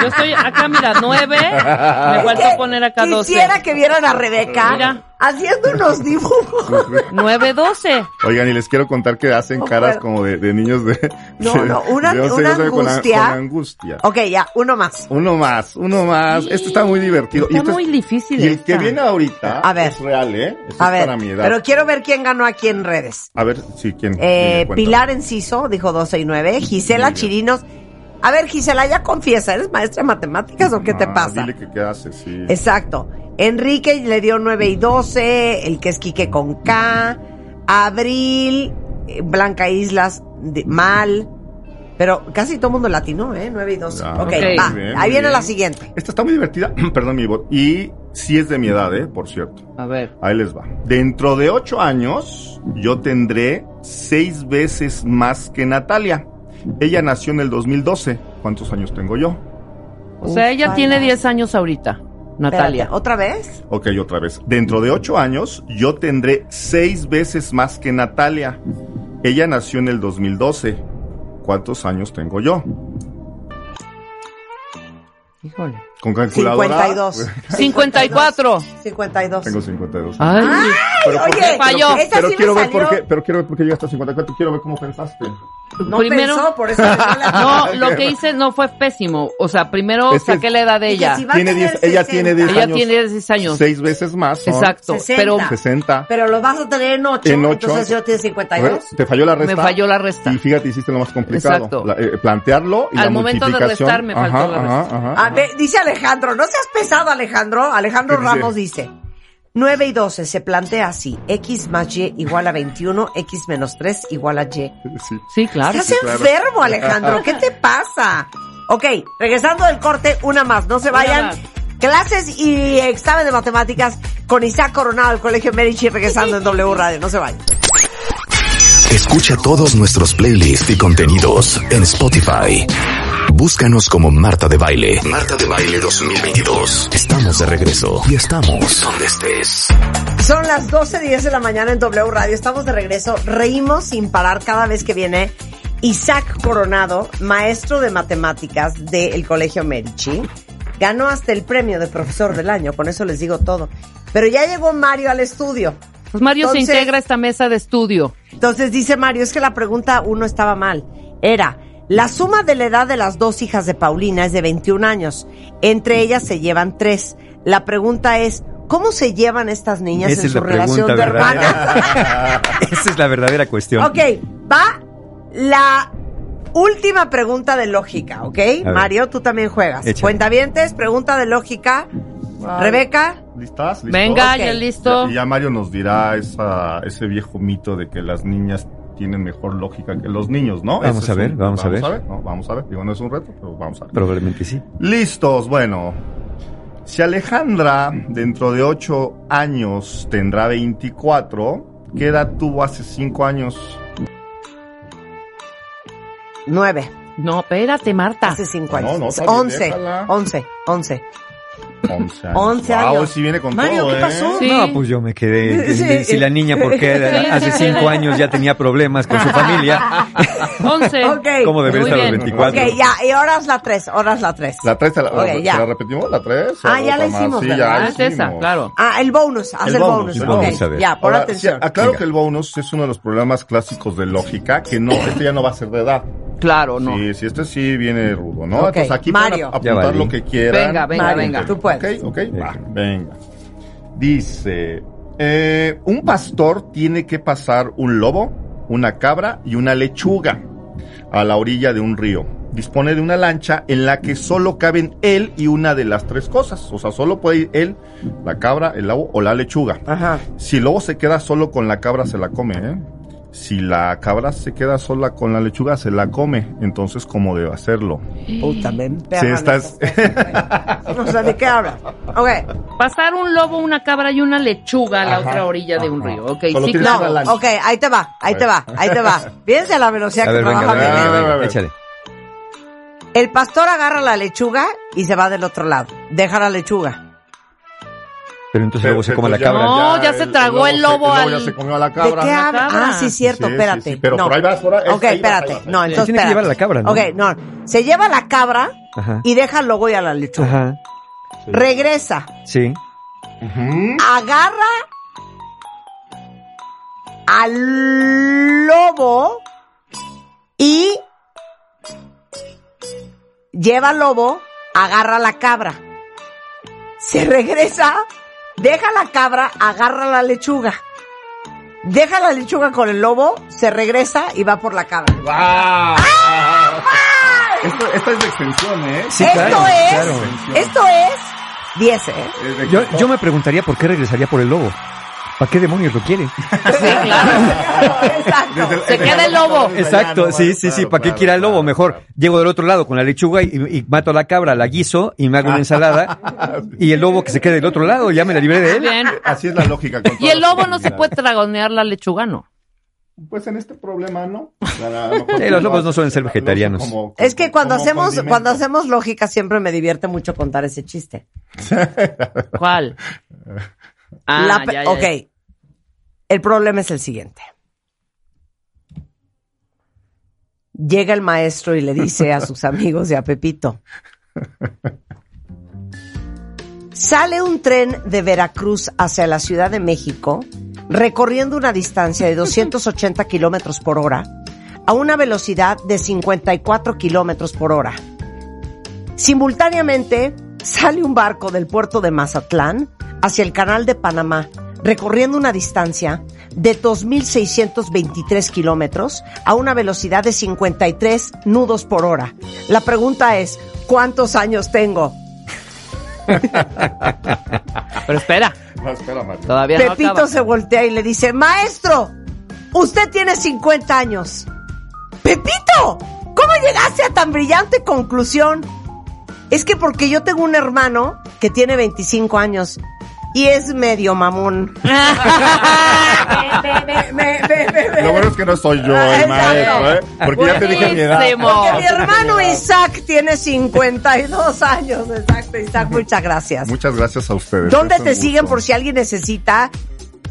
Yo estoy acá, mira, 9. Me falta poner acá 12. Quisiera que vieran a Rebeca Mira. haciendo unos dibujos. 9, 12. Oigan, y les quiero contar que hacen No caras como de, de niños de... No, no, una- de 11 una años con a- angustia. Con, angustia. Ok, ya, uno más. Uno más, uno más. Este está muy divertido. Está esto es- muy difícil Y el esta. que viene ahorita A ver. es real, ¿eh? Eso A es ver, para mi edad. pero quiero ver quién ganó aquí en redes. A ver, sí, ¿quién? Eh? Pilar Enciso dijo 12 y 9. Gisela. Chirinos. A ver, Gisela, ya confiesa, ¿eres maestra de matemáticas o qué te Ah, pasa? Dile que qué hace, sí. Exacto. Enrique le dio 9 y 12, el que es Quique con K. Abril, eh, Blanca Islas, de- mal. Pero casi todo el mundo latino, ¿eh? 9 y 12. Ya, ok, ok. va. Bien, Ahí viene bien. la siguiente. Esta está muy divertida, perdón mi voz. Y sí es de mi edad, ¿eh? Por cierto. A ver. Ahí les va. Dentro de ocho años, yo tendré seis veces más que Natalia. Ella nació en el 2012. ¿Cuántos años tengo yo? O sea, ella Ufala. tiene 10 años ahorita, Natalia. Espérate, ¿Otra vez? Ok, otra vez. Dentro de ocho años, yo tendré seis veces más que Natalia. Ella nació en el 2012. ¿Cuántos años tengo yo? Híjole. ¿Con calculadora? 52. 54. 52. Tengo 52. Ay. Pero, ¿por Oye, qué? falló. esa Pero sí quiero ver por qué, pero quiero ver por qué llegaste a 54. Quiero ver cómo pensaste. No Primero- pensó, por eso la- No, lo que hice no fue pésimo. O sea, primero Es que- saqué la edad de ella. si a Tiene tener 10 ella 60, tiene 10 Ella años. tiene 16 años. Seis veces más. son Exacto. 60. Pero 60. Pero lo vas a tener en 8. En ocho. Entonces yo tiene 52. Te falló la resta. me falló la resta. Y fíjate, hiciste lo más complicado. Exacto. La- eh, plantearlo y Al la momento de restar me faltó Ajá, la ajá, resta. ajá, A ajá. ver, dice Alejandro, no seas pesado Alejandro. Alejandro. Ramos dice, 9 y 12 se plantea así, x más y igual a 21, x menos 3 igual a y. Sí. Sí, claro. Estás claro. enfermo Alejandro, ¿qué te pasa? Ok, regresando del corte, una más, no se vayan. Clases y examen de matemáticas con Isaac Coronado del Colegio Medici regresando en W Radio, no se vayan. Escucha todos nuestros playlists y contenidos en Spotify. Búscanos como Marta de Baile. Marta de Baile 2022. Estamos de regreso y estamos donde estés. Son las 12.10 de la mañana en W Radio. Estamos de regreso. Reímos sin parar cada vez que viene Isaac Coronado, maestro de matemáticas del Colegio Medici. Ganó hasta el premio de profesor del año, con eso les digo todo. Pero ya llegó Mario al estudio. Pues Mario Entonces- se integra a esta mesa de estudio. Entonces dice Mario, es que la pregunta uno estaba mal. Era, la suma de la edad de las dos hijas de Paulina es de 21 años. Entre ellas se llevan tres. La pregunta es, ¿cómo se llevan estas niñas Esa en es su la relación de hermanas? Esa es la verdadera cuestión. Ok, va la última pregunta de lógica, ¿ok? Mario, tú también juegas. Échale. Cuentavientes, pregunta de lógica. Rebeca, ¿Listas? ¿Listos? Venga, ya listo. Y ya Mario nos dirá esa, ese viejo mito de que las niñas tienen mejor lógica que los niños, ¿no? Vamos Ese a ver, un- vamos a ver. No, vamos a ver. Digo, no es un reto, pero vamos a ver. Probablemente sí. Listos, bueno. Si Alejandra dentro de 8 años tendrá 24, ¿qué edad tuvo hace 5 años? nueve. No, espérate, Marta. Hace cinco No, años. no, está bien, once, déjala. Once, once. 11 años. Wow, años. sí viene con Mario, todo, ¿qué ¿eh? pasó? Sí. No, pues yo me quedé. Sí. Si la niña, porque hace sí, cinco sí. años ya tenía problemas con su familia, 11. Ok. ¿cómo debería Muy estar a los bien. 24? Ok, ya, y ahora es la tres, ahora es la tres. ¿La 3 la, Ok, la- ya. ¿se la repetimos? ¿La 3? Ah, ya la hicimos, Sí, ya Ah, es esa, claro. Ah, el bonus, haz el, El bonus, bonus. el bonus, a ver. Ya, pon Ahora, atención. sí, aclaro Venga. que el bonus es uno de los problemas clásicos de lógica, que no, este ya no va a ser de edad. Claro, no. Sí, sí, este sí viene rudo, ¿no? Entonces aquí Mario. Ya apuntar lo que quieran. Venga, venga, Mario, venga. Tú puedes. Ok, ok, va, venga. Dice, eh, un pastor tiene que pasar un lobo, una cabra y una lechuga a la orilla de un río. Dispone de una lancha en la que solo caben él y una de las tres cosas. O sea, solo puede ir él, la cabra, el lobo o la lechuga. Ajá. Si el lobo se queda solo con la cabra, se la come, ¿eh? Si la cabra se queda sola con la lechuga, se la come. Entonces, ¿cómo debe hacerlo? Puta, Sí, emperran estás... O sea, ¿de qué hablas? Ok. Pasar un lobo, una cabra y una lechuga a la Ajá, otra orilla de un río. Ok, Solo sí, claro. lancha. Ok, ahí te va, ahí te va, ahí te va. Fíjense la velocidad A que ver, venga, trabaja venga, venga, échale. El pastor agarra la lechuga y se va del otro lado. Deja la lechuga. Pero entonces luego se come la Entonces cabra. No, ya se tragó el lobo ya al- se comió a la ¿De cabra. qué cabra. Ah, sí, cierto, espérate. sí, pero no. por ahí vas, por ahí- Ok, espérate. No, entonces Tiene que llevar a la cabra, ¿no? Ok, no. Se lleva la cabra Ajá. y deja al lobo y a la lechuga. Ajá. Regresa. Sí. Agarra al lobo y lleva al lobo, agarra la cabra. Se regresa, deja la cabra, agarra la lechuga. Deja la lechuga con el lobo, se regresa y va por la cabra. ¡Wow! Esto, esta es de extensión, ¿eh? Sí, esto claro, es, claro. esto es 10, ¿eh? Yo me preguntaría por qué regresaría por el lobo. ¿Para qué demonios lo quiere? Sí, claro. Exacto. Se queda el lobo. Exacto, sí, sí, sí. Claro, ¿Para qué quiera el lobo? Mejor claro. llego del otro lado con la lechuga y, y mato a la cabra, la guiso y me hago una ensalada. y el lobo que se quede del otro lado, ya me la libré de él. Bien. Así es la lógica. con Y el lobo no se puede tragonear la lechuga, ¿no? Pues en este problema, ¿no? Sí, los lobos lo no suelen ser vegetarianos. como- Es que cuando hacemos, condimento. cuando hacemos lógica siempre me divierte mucho contar ese chiste. ¿Cuál? Ah, La ya, ya, ok. ya. El problema es el siguiente. Llega el maestro y le dice a sus amigos y a Pepito. Sale un tren de Veracruz hacia la Ciudad de México, recorriendo una distancia de 280 kilómetros por hora, a una velocidad de 54 kilómetros por hora. Simultáneamente, sale un barco del puerto de Mazatlán hacia el canal de Panamá, recorriendo una distancia de 2.623 kilómetros a una velocidad de 53 nudos por hora. La pregunta es, ¿cuántos años tengo? Pero espera, No, espera, Mario. todavía no Pepito acaba. se voltea y le dice, maestro, usted tiene 50 años. Pepito, ¿cómo llegaste a tan brillante conclusión? Es que porque yo tengo un hermano que tiene 25 años. Y es medio mamón. Lo bueno es que no soy yo el maestro, ¿eh? Porque ya te dije mi edad. Porque mi hermano Isaac tiene 52 años. Exacto, Isaac, muchas gracias. Muchas gracias a ustedes. ¿Dónde te siguen por si alguien necesita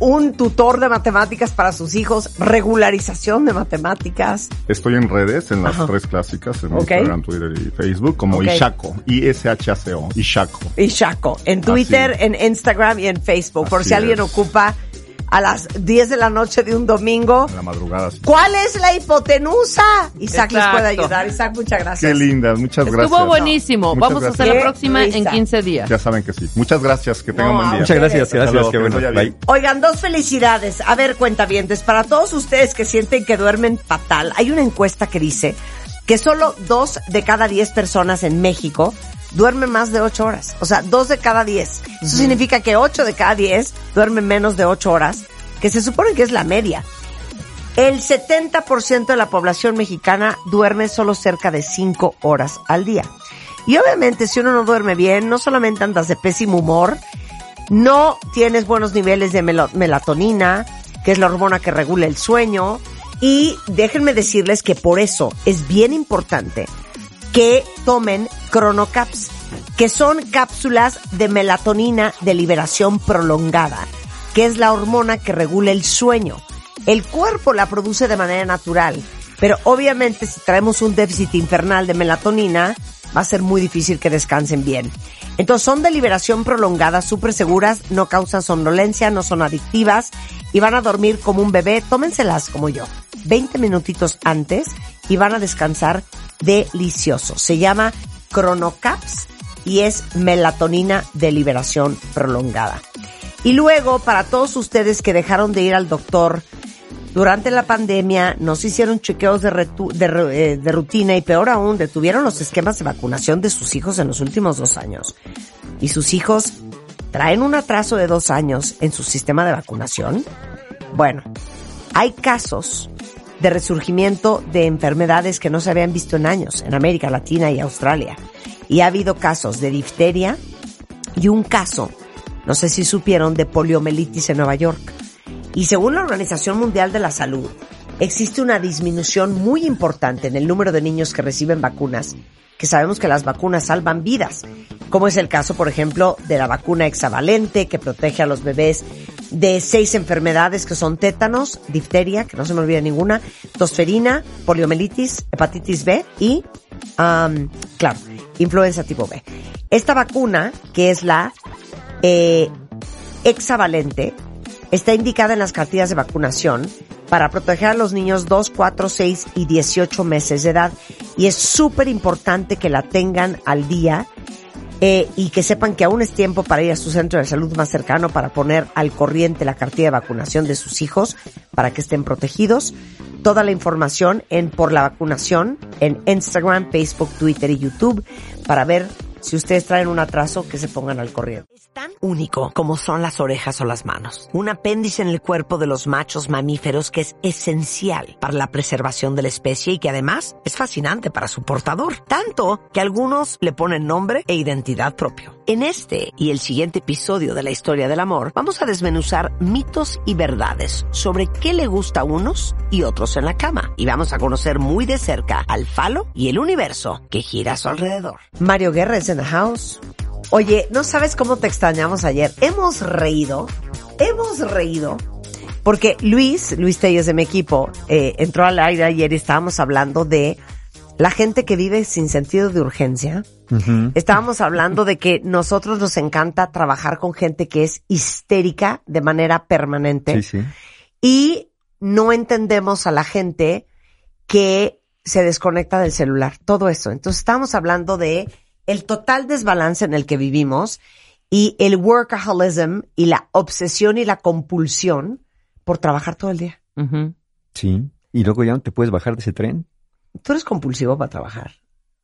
un tutor de matemáticas para sus hijos, regularización de matemáticas? Estoy en redes, en las Ajá. tres clásicas, en. Instagram, Twitter y Facebook, como. Ishaco, I-S-H-A-C-O, Ishaco. Y Chaco, en Twitter, en Instagram y en Facebook, por Así si alguien es. ocupa a las 10 de la noche de un domingo. En la madrugada. sí. ¿Cuál es la hipotenusa? Isaac les Exacto. puede ayudar. Isaac, muchas gracias. Qué lindas, muchas gracias. Estuvo buenísimo. Vamos a gracias. hacer la próxima en risa. 15 días. Ya saben que sí. Muchas gracias, que tengan No, buen día. Muchas gracias, gracias, luego, qué que bueno. Bye. Oigan, dos felicidades. A ver, cuentavientes, para todos ustedes que sienten que duermen fatal, hay una encuesta que dice que solo dos de cada diez personas en México duermen más de ocho horas. O sea, dos de cada diez. Eso significa que ocho de cada diez duermen menos de ocho horas, que se supone que es la media. El 70% de la población mexicana duerme solo cerca de 5 horas al día. Y obviamente si uno no duerme bien, no solamente andas de pésimo humor, no tienes buenos niveles de melatonina, que es la hormona que regula el sueño. Y déjenme decirles que por eso es bien importante que tomen Chronocaps, que son cápsulas de melatonina de liberación prolongada, que es la hormona que regula el sueño. El cuerpo la produce de manera natural, pero obviamente si traemos un déficit infernal de melatonina, va a ser muy difícil que descansen bien. Entonces son de liberación prolongada, súper seguras, no causan somnolencia, no son adictivas y van a dormir como un bebé. Tómenselas como yo, 20 minutitos antes y van a descansar delicioso. Se llama Chronocaps y es melatonina de liberación prolongada. Y luego, para todos ustedes que dejaron de ir al doctor durante la pandemia, no se hicieron chequeos de, eh, de rutina y peor aún, detuvieron los esquemas de vacunación de sus hijos en los últimos dos años. Y sus hijos traen un atraso de dos años en su sistema de vacunación. Bueno, hay casos de resurgimiento de enfermedades que no se habían visto en años en América Latina y Australia. Y ha habido casos de difteria y un caso, no sé si supieron, de poliomielitis en Nueva York. Y según la Organización Mundial de la Salud, existe una disminución muy importante en el número de niños que reciben vacunas, que sabemos que las vacunas salvan vidas, como es el caso, por ejemplo, de la vacuna hexavalente, que protege a los bebés de seis enfermedades que son tétanos, difteria, que no se me olvida ninguna, tosferina, poliomielitis, hepatitis B y, am, claro, influenza tipo B. Esta vacuna, que es la eh, hexavalente, está indicada en las cartillas de vacunación para proteger a los niños 2, 4, 6 y 18 meses de edad. Y es súper importante que la tengan al día eh, y que sepan que aún es tiempo para ir a su centro de salud más cercano para poner al corriente la cartilla de vacunación de sus hijos para que estén protegidos. Toda la información en Por la Vacunación en Instagram, Facebook, Twitter y YouTube para ver si ustedes traen un atraso que se pongan al corriente. Es tan único como son las orejas o las manos. Un apéndice en el cuerpo de los machos mamíferos que es esencial para la preservación de la especie y que además es fascinante para su portador. Tanto que algunos le ponen nombre e identidad propio. En este y el siguiente episodio de la historia del amor vamos a desmenuzar mitos y verdades sobre qué le gusta a unos y otros en la cama. Y vamos a conocer muy de cerca al falo y el universo que gira a su alrededor. Mario Guerra es en the house. Oye, no sabes cómo te extrañamos ayer. Hemos reído, hemos reído. Porque Luis, Luis Telles de mi equipo, eh, entró al aire ayer y estábamos hablando de la gente que vive sin sentido de urgencia. Estábamos hablando de que nosotros nos encanta trabajar con gente que es histérica de manera permanente Sí, sí. y no entendemos a la gente que se desconecta del celular, todo eso. Entonces estábamos hablando de el total desbalance en el que vivimos y el workaholism y la obsesión y la compulsión por trabajar todo el día. Sí. Y luego ya no te puedes bajar de ese tren. Tú eres compulsivo para trabajar.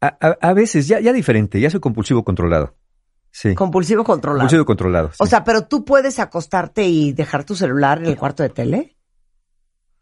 A, a- a veces, ya, ya diferente, ya soy compulsivo controlado. Sí. Compulsivo controlado. Compulsivo controlado. O sea, pero tú puedes acostarte y dejar tu celular en el cuarto de tele.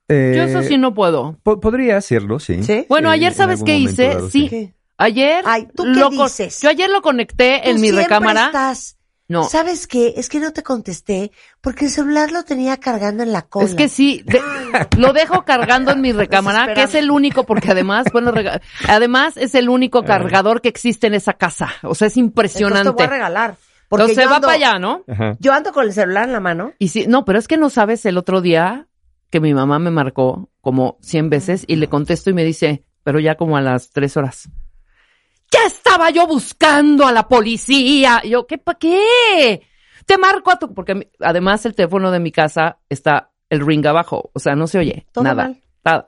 Eh, Yo eso sí no puedo. po- podría hacerlo, sí. ¿Sí? Bueno, Sí, ayer, ¿sabes qué hice? dado, sí. ¿Qué? Ayer. Ay, ¿tú qué dices? Yo ayer lo conecté Tú en mi recámara. estás No. ¿Sabes qué? Es que no te contesté porque el celular lo tenía cargando en la cola. Es que sí, de- lo dejo cargando en mi recámara, que es el único, porque además, bueno, rega- además es el único cargador que existe en esa casa. O sea, es Entonces impresionante. te voy a regalar. Porque Entonces yo va ando- para allá, ¿no? Yo ando con el celular en la mano. Y sí, no, pero es que no sabes el otro día que mi mamá me marcó como 100 veces y le contesto y me dice, pero ya como a las tres horas. Ya estaba yo buscando a la policía. Y yo, ¿qué pa' qué? Te marco a tu, porque además el teléfono de mi casa está el ring abajo, o sea, no se oye Todo nada. mal.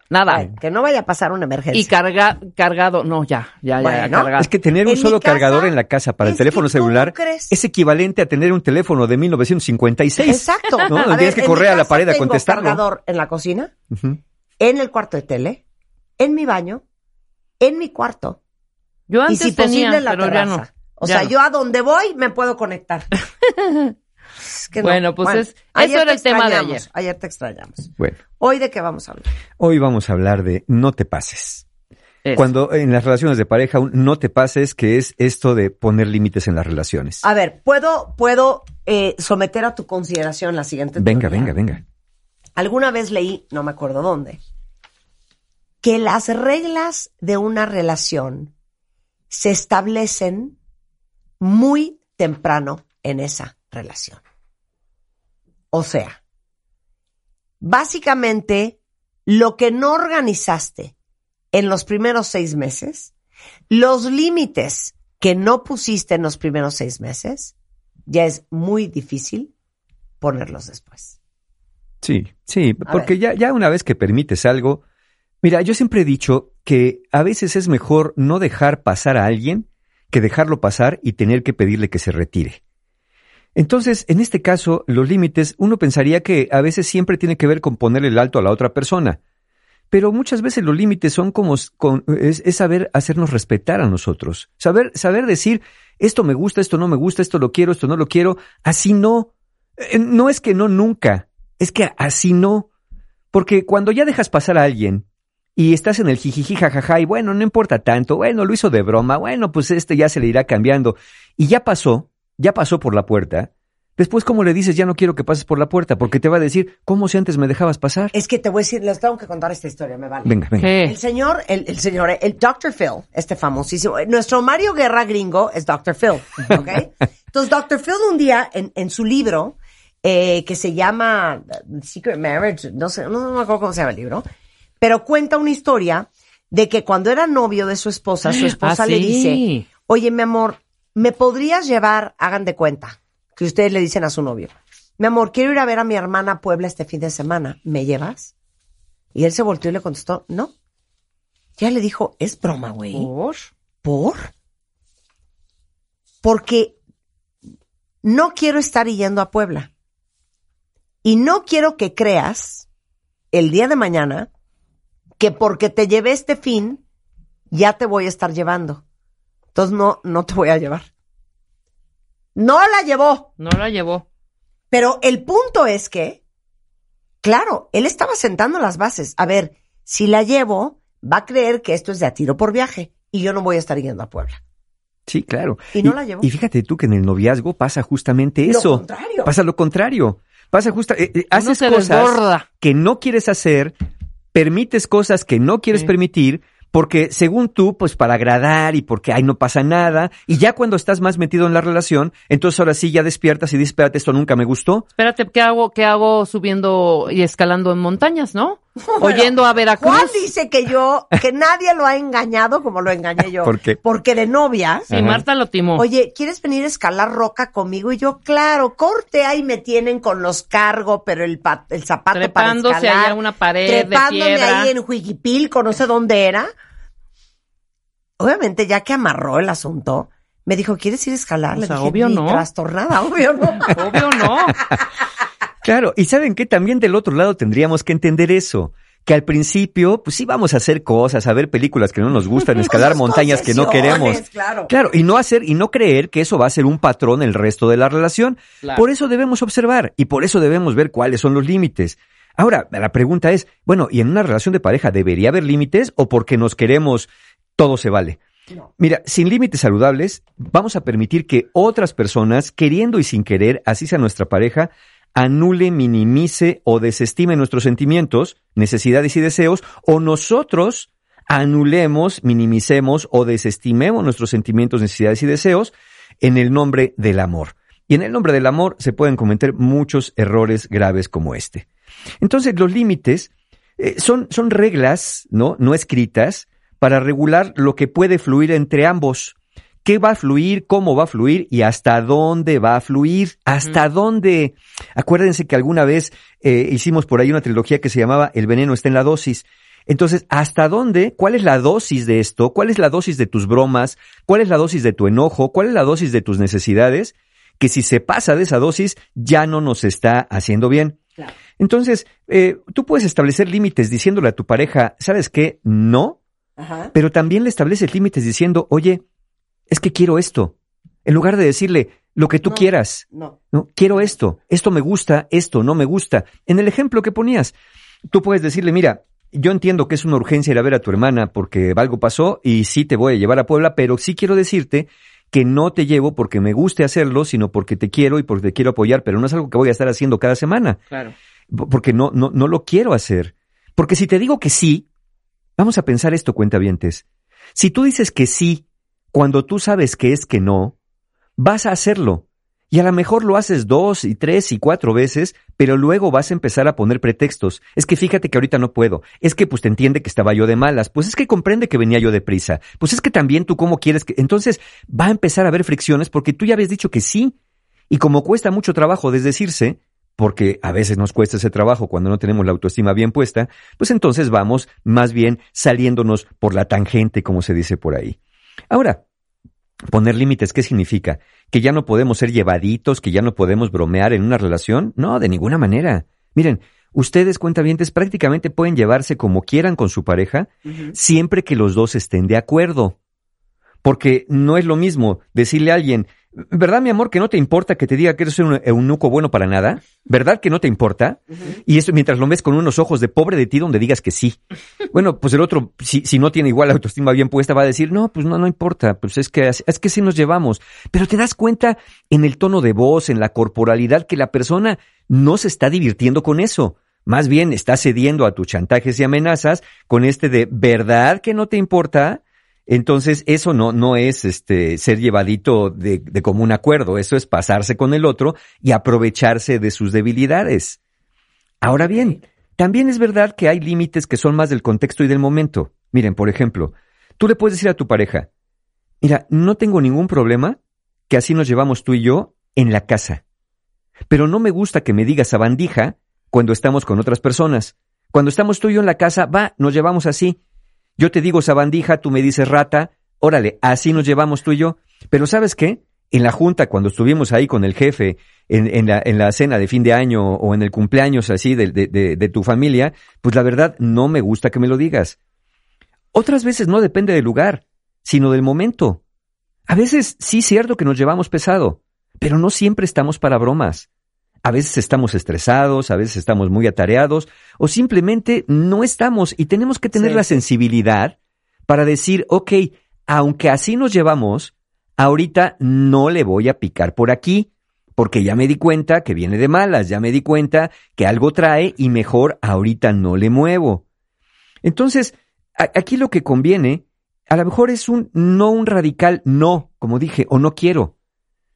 Nada, que no vaya a pasar una emergencia. Y carga, cargado, no, ya, ya, ya, Bueno, cargado. Es que tener un solo casa, cargador en la casa para el teléfono ¿cómo celular es equivalente a tener un teléfono de 1956. Exacto. ¿no? A Tienes ver, que en correr a la pared a tengo contestarlo. cargador en la cocina, en el cuarto de tele, en mi baño, en mi cuarto Yo y antes si tenía, posible en la pero ya terraza. no. O Ya sea, no. yo a donde voy me puedo conectar. Es que no. Bueno, pues es- ayer eso era te el tema de extrañamos, ayer. Ayer te extrañamos. Bueno, Hoy de qué vamos a hablar. hoy vamos a hablar de no te pases. Eso. Cuando en las relaciones de pareja, un no te pases, que es esto de poner límites en las relaciones. A ver, puedo, puedo eh, someter a tu consideración la siguiente. Venga, teoría? venga, venga. Alguna vez leí, no me acuerdo dónde, que las reglas de una relación se establecen muy temprano en esa relación. O sea, básicamente lo que no organizaste en los primeros seis meses, los límites que no pusiste en los primeros seis meses, ya es muy difícil ponerlos después. Sí, sí, A porque ya, ya una vez que permites algo, mira, yo siempre he dicho que a veces es mejor no dejar pasar a alguien que dejarlo pasar y tener que pedirle que se retire. Entonces, en este caso, los límites, uno pensaría que a veces siempre tiene que ver con ponerle el alto a la otra persona. Pero muchas veces los límites son como es saber hacernos respetar a nosotros. Saber, saber decir, esto me gusta, esto no me gusta, esto lo quiero, esto no lo quiero. Así no. Eh, No es que no nunca, es que así no. Porque cuando ya dejas pasar a alguien y estás en el jijiji jajaja y bueno, no importa tanto, bueno, lo hizo de broma, bueno, pues este ya se le irá cambiando. Y ya pasó, ya pasó por la puerta. Después, ¿cómo le dices, ya no quiero que pases por la puerta? Porque te va a decir, ¿cómo si antes me dejabas pasar? Es que te voy a decir, les tengo que contar esta historia, me vale. Venga, venga. ¿Qué? El señor, el, el señor, el Dr. Phil, este famosísimo, nuestro Mario Guerra gringo es Dr. Phil, ¿ok? Entonces, Dr. Phil un día en, en su libro, eh, que se llama uh, Secret Marriage, no sé, no, no me acuerdo cómo se llama el libro, pero cuenta una historia de que cuando era novio de su esposa, su esposa Ah, le sí. dice, oye, mi amor, ¿me podrías llevar, hagan de cuenta, que ustedes le dicen a su novio, mi amor, quiero ir a ver a mi hermana a Puebla este fin de semana, ¿me llevas? Y él se volteó y le contestó, no. Ya le dijo, es broma, güey. ¿Por? ¿Por? Porque no quiero estar yendo a Puebla. Y no quiero que creas el día de mañana que porque te llevé este fin, ya te voy a estar llevando. Entonces no, no te voy a llevar. No la llevó. No la llevó. Pero el punto es que, claro, él estaba sentando las bases. A ver, si la llevo, va a creer que esto es de a tiro por viaje y yo no voy a estar yendo a Puebla. Sí, claro. Y no la llevó. Y fíjate tú que en el noviazgo pasa justamente Lo eso. contrario. Pasa lo contrario. Pasa justo, eh, eh, haces cosas desborda. que no quieres hacer, permites cosas que no quieres Sí. permitir, porque según tú, pues para agradar y porque ay no pasa nada, y ya cuando estás más metido en la relación, entonces ahora sí ya despiertas y dices, espérate, esto nunca me gustó. Espérate, ¿qué hago, qué hago subiendo y escalando en montañas, no? Oyendo a Veracruz. Juan dice que yo, que nadie lo ha engañado como lo engañé yo. ¿Por qué? Porque de novia, Sí, Marta lo timó. oye, ¿quieres venir a escalar roca conmigo? Y yo, claro, corte, ahí me tienen con los cargo, pero el, pa- el zapato Trepándose para escalar. allá a una pared de trepándome piedra. ahí en Huiquipilco, no sé dónde era. Obviamente, ya que amarró el asunto, me dijo, ¿quieres ir a escalar? O Le sea, dije, obvio "Ni no". Trastornada, obvio no. Obvio no. Claro, y saben que también del otro lado tendríamos que entender eso. Que al principio, pues sí vamos a hacer cosas, a ver películas que no nos gustan, escalar montañas que no queremos. Claro. Claro, y no hacer y no creer que eso va a ser un patrón el resto de la relación. Claro. Por eso debemos observar y por eso debemos ver cuáles son los límites. Ahora, la pregunta es, bueno, ¿y en una relación de pareja debería haber límites o porque nos queremos todo se vale? Mira, sin límites saludables, vamos a permitir que otras personas, queriendo y sin querer, así sea nuestra pareja, anule, minimice o desestime nuestros sentimientos, necesidades y deseos, o nosotros anulemos, minimicemos o desestimemos nuestros sentimientos, necesidades y deseos en el nombre del amor. Y en el nombre del amor se pueden cometer muchos errores graves como este. Entonces, los límites eh, son, son reglas, ¿no? No escritas para regular lo que puede fluir entre ambos. ¿Qué va a fluir? ¿Cómo va a fluir? ¿Y hasta dónde va a fluir? ¿Hasta dónde? Acuérdense que alguna vez eh, hicimos por ahí una trilogía que se llamaba El veneno está en la dosis. Entonces, ¿hasta dónde? ¿Cuál es la dosis de esto? ¿Cuál es la dosis de tus bromas? ¿Cuál es la dosis de tu enojo? ¿Cuál es la dosis de tus necesidades? Que si se pasa de esa dosis, ya no nos está haciendo bien. Entonces, eh, tú puedes establecer límites diciéndole a tu pareja, ¿sabes qué? No. Pero también le estableces límites diciendo, oye, es que quiero esto. En lugar de decirle lo que tú quieras. No. No, quiero esto. Esto me gusta, esto no me gusta. En el ejemplo que ponías, tú puedes decirle, mira, yo entiendo que es una urgencia ir a ver a tu hermana porque algo pasó y sí te voy a llevar a Puebla, pero sí quiero decirte que no te llevo porque me guste hacerlo, sino porque te quiero y porque te quiero apoyar, pero no es algo que voy a estar haciendo cada semana. Claro. Porque no, no, no lo quiero hacer. Porque si te digo que sí, vamos a pensar esto, cuentavientes. Si tú dices que sí cuando tú sabes que es que no, vas a hacerlo. Y a lo mejor lo haces dos y tres y cuatro veces, pero luego vas a empezar a poner pretextos. Es que fíjate que ahorita no puedo. Es que pues te entiende que estaba yo de malas. Pues es que comprende que venía yo deprisa. Pues es que también tú cómo quieres que... Entonces va a empezar a haber fricciones porque tú ya habías dicho que sí. Y como cuesta mucho trabajo desdecirse, porque a veces nos cuesta ese trabajo cuando no tenemos la autoestima bien puesta, pues entonces vamos más bien saliéndonos por la tangente, como se dice por ahí. Ahora, poner límites, ¿qué significa? ¿Que ya no podemos ser llevaditos, que ya no podemos bromear en una relación? No, de ninguna manera. Miren, ustedes cuentavientes prácticamente pueden llevarse como quieran con su pareja, siempre que los dos estén de acuerdo. Porque no es lo mismo decirle a alguien, ¿Verdad, mi amor, que no te importa que te diga que eres un eunuco bueno para nada? ¿Verdad que no te importa? Y eso mientras lo ves con unos ojos de pobre de ti donde digas que sí. Bueno, pues el otro, si, si no tiene igual la autoestima bien puesta, va a decir, no, pues no, no importa, pues es que, es que sí nos llevamos. Pero te das cuenta en el tono de voz, en la corporalidad, que la persona no se está divirtiendo con eso. Más bien está cediendo a tus chantajes y amenazas con este de, ¿verdad que no te importa? Entonces, eso no, no es este ser llevadito de, de común acuerdo, eso es pasarse con el otro y aprovecharse de sus debilidades. Ahora bien, también es verdad que hay límites que son más del contexto y del momento. Miren, por ejemplo, tú le puedes decir a tu pareja, mira, no tengo ningún problema que así nos llevamos tú y yo en la casa. Pero no me gusta que me digas sabandija cuando estamos con otras personas. Cuando estamos tú y yo en la casa, va, nos llevamos así. Yo te digo sabandija, tú me dices rata, órale, así nos llevamos tú y yo. Pero ¿sabes qué? En la junta, cuando estuvimos ahí con el jefe, en, la, en la cena de fin de año o en el cumpleaños así de, de tu familia, pues la verdad no me gusta que me lo digas. Otras veces no depende del lugar, sino del momento. A veces sí es cierto que nos llevamos pesado, pero no siempre estamos para bromas. A veces estamos estresados, a veces estamos muy atareados o simplemente no estamos y tenemos que tener Sí, la sensibilidad para decir, ok, aunque así nos llevamos, ahorita no le voy a picar por aquí, porque ya me di cuenta que viene de malas, ya me di cuenta que algo trae y mejor ahorita no le muevo. Entonces, aquí lo que conviene, a lo mejor es un no un radical no, como dije, o no quiero,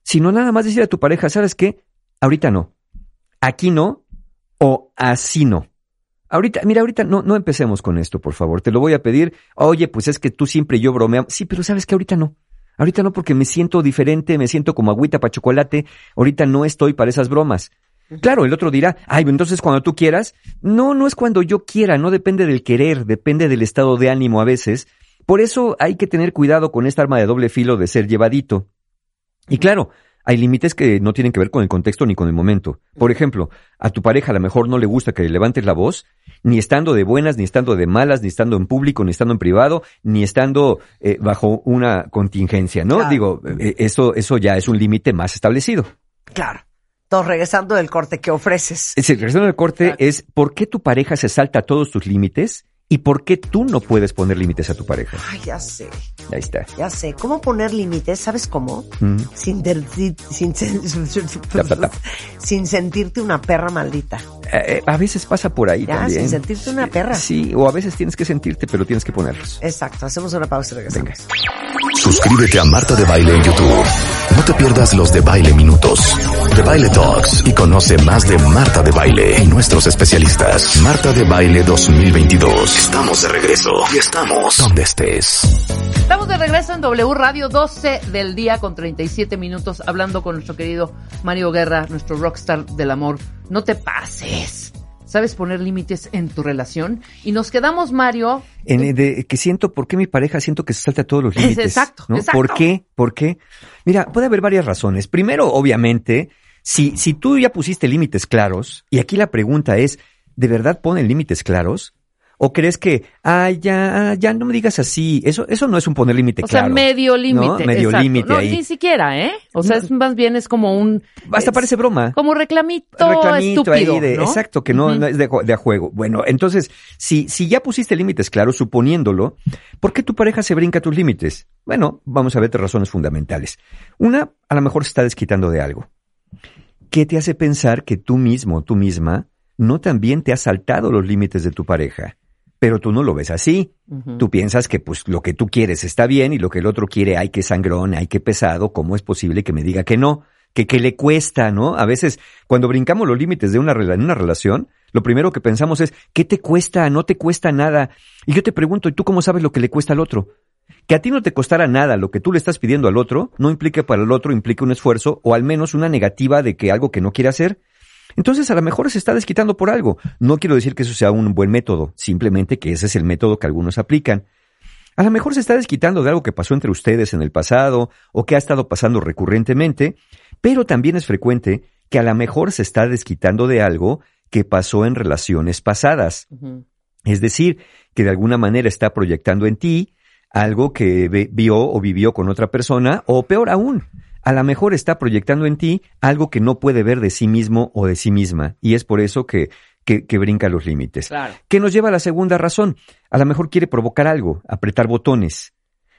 sino nada más decir a tu pareja, ¿sabes qué? Ahorita no. Aquí no o así no. Ahorita, mira, ahorita no, no empecemos con esto, por favor. Te lo voy a pedir. Oye, pues es que tú siempre y yo bromeamos. Sí, pero sabes que ahorita no. Ahorita no porque me siento diferente, me siento como agüita para chocolate. Ahorita no estoy para esas bromas. Claro, el otro dirá, ay, entonces cuando tú quieras. No, no es cuando yo quiera, no depende del querer, depende del estado de ánimo a veces. Por eso hay que tener cuidado con esta arma de doble filo de ser llevadito. Y claro, hay límites que no tienen que ver con el contexto ni con el momento. Por ejemplo, a tu pareja a lo mejor no le gusta que le levantes la voz, ni estando de buenas, ni estando de malas, ni estando en público, ni estando en privado, ni estando eh, bajo una contingencia, ¿no? Claro. Digo, eh, eso, eso ya es un límite más establecido. Claro. Entonces, regresando del corte, ¿qué ofreces? Es el regresando del corte es por qué tu pareja se salta todos tus límites ¿Y por qué tú no puedes poner límites a tu pareja? Ay, ya sé, Ahí está. ya sé. ¿Cómo poner límites? ¿Sabes cómo? Mm. Sin, sin, sin sentirte una perra maldita. Eh, eh, a veces pasa por ahí Ya, también. sin sentirte una perra. Sí, o a veces tienes que sentirte, pero tienes que ponerlos. Exacto, hacemos una pausa y regresamos. Suscríbete a Marta de Baile en YouTube. No te pierdas los de Baile Minutos, de Baile Talks y conoce más de Marta de Baile y nuestros especialistas. Marta de Baile 2022. Estamos de regreso y estamos donde estés. Estamos de regreso en W Radio 12 del día con 37 minutos hablando con nuestro querido Mario Guerra, nuestro rockstar del amor. No te pases. ¿Sabes poner límites en tu relación? Y nos quedamos, Mario. En, de, que siento, ¿por qué mi pareja siento que se salta todos los Es límites? exacto, ¿no? exacto. ¿Por qué? ¿Por qué? Mira, puede haber varias razones. Primero, obviamente, si, si tú ya pusiste límites claros, y aquí la pregunta es, ¿de verdad ponen límites claros? ¿O crees que, ah, ya, ya no me digas así? Eso, eso no es un poner límite O sea, claro. medio límite. ¿no? Medio límite No, ahí. ni siquiera, ¿eh? O sea, es más bien es como un... Hasta es parece broma. Como reclamito, reclamito estúpido, ahí de, ¿no? exacto, que no, es de a juego. Bueno, entonces, si, si ya pusiste límites claros, suponiéndolo, ¿por qué tu pareja se brinca tus límites? Bueno, vamos a ver tres razones fundamentales. Una, a lo mejor se está desquitando de algo. ¿Qué te hace pensar que tú mismo, tú misma, no también te has saltado los límites de tu pareja? Pero tú no lo ves así. Tú piensas que pues lo que tú quieres está bien y lo que el otro quiere, ay, que sangrón, ay, que pesado, ¿cómo es posible que me diga que no? Que, que le cuesta, ¿no? A veces, cuando brincamos los límites de una, en una relación, lo primero que pensamos es, ¿qué te cuesta? No te cuesta nada. Y yo te pregunto, ¿y tú cómo sabes lo que le cuesta al otro? Que a ti no te costara nada lo que tú le estás pidiendo al otro, no implica para el otro, implica un esfuerzo o al menos una negativa de que algo que no quiere hacer. Entonces a lo mejor se está desquitando por algo. No quiero decir que eso sea un buen método, simplemente que ese es el método que algunos aplican. A lo mejor se está desquitando de algo que pasó entre ustedes en el pasado o que ha estado pasando recurrentemente, pero también es frecuente que a lo mejor se está desquitando de algo que pasó en relaciones pasadas. Es decir, que de alguna manera está proyectando en ti algo que vio o vivió con otra persona, o peor aún, a lo mejor está proyectando en ti algo que no puede ver de sí mismo o de sí misma, y es por eso que, que, que brinca los límites. Claro. Que nos lleva a la segunda razón. A lo mejor quiere provocar algo, apretar botones.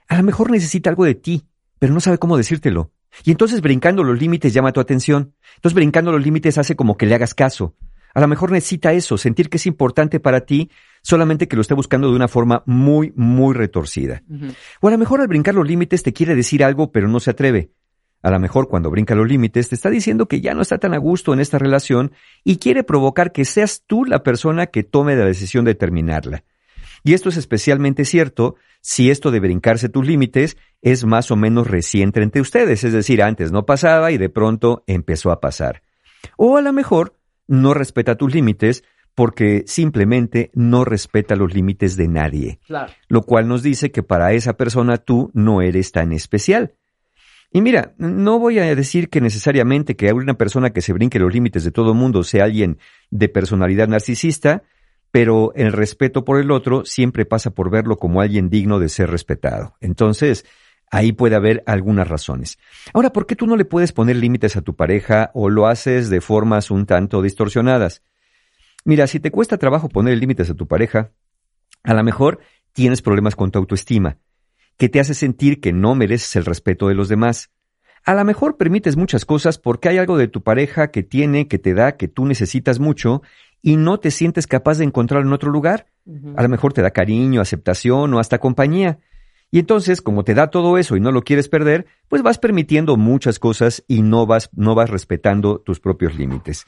A lo mejor necesita algo de ti, pero no sabe cómo decírtelo. Y entonces brincando los límites llama tu atención. Entonces brincando los límites hace como que le hagas caso. A lo mejor necesita eso, sentir que es importante para ti, solamente que lo esté buscando de una forma muy, muy retorcida. O a lo mejor al brincar los límites te quiere decir algo, pero no se atreve. A lo mejor cuando brinca los límites te está diciendo que ya no está tan a gusto en esta relación y quiere provocar que seas tú la persona que tome la decisión de terminarla. Y esto es especialmente cierto si esto de brincarse tus límites es más o menos reciente entre ustedes, es decir, antes no pasaba y de pronto empezó a pasar. O a lo mejor no respeta tus límites porque simplemente no respeta los límites de nadie Claro. lo cual nos dice que para esa persona tú no eres tan especial. Y mira, no voy a decir que necesariamente que una persona que se brinque los límites de todo mundo sea alguien de personalidad narcisista, pero el respeto por el otro siempre pasa por verlo como alguien digno de ser respetado. Entonces, ahí puede haber algunas razones. Ahora, ¿por qué tú no le puedes poner límites a tu pareja o lo haces de formas un tanto distorsionadas? Mira, si te cuesta trabajo poner límites a tu pareja, a lo mejor tienes problemas con tu autoestima, que te hace sentir que no mereces el respeto de los demás. A lo mejor permites muchas cosas porque hay algo de tu pareja que tiene, que te da, que tú necesitas mucho y no te sientes capaz de encontrarlo en otro lugar. A lo mejor te da cariño, aceptación o hasta compañía. Y entonces, como te da todo eso y no lo quieres perder, pues vas permitiendo muchas cosas y no vas, no vas respetando tus propios límites.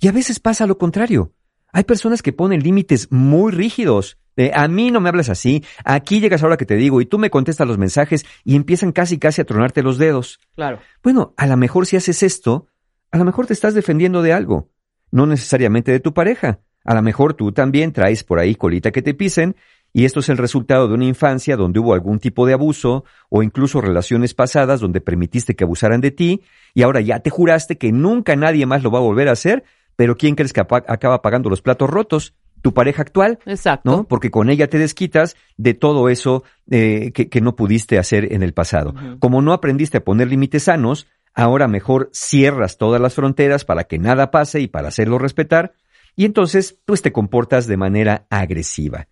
Y a veces pasa lo contrario. Hay personas que ponen límites muy rígidos. De, a mí no me hablas así, aquí llegas ahora que te digo y tú me contestas los mensajes y empiezan casi casi a tronarte los dedos. Claro. Bueno, a lo mejor si haces esto, a lo mejor te estás defendiendo de algo, no necesariamente de tu pareja. A lo mejor tú también traes por ahí colita que te pisen y esto es el resultado de una infancia donde hubo algún tipo de abuso o incluso relaciones pasadas donde permitiste que abusaran de ti y ahora ya te juraste que nunca nadie más lo va a volver a hacer, pero ¿quién crees que acaba pagando los platos rotos? Tu pareja actual, Exacto. ¿no? Porque con ella te desquitas de todo eso eh, que, que no pudiste hacer en el pasado. Como no aprendiste a poner límites sanos, ahora mejor cierras todas las fronteras para que nada pase y para hacerlo respetar, y entonces pues te comportas de manera agresiva.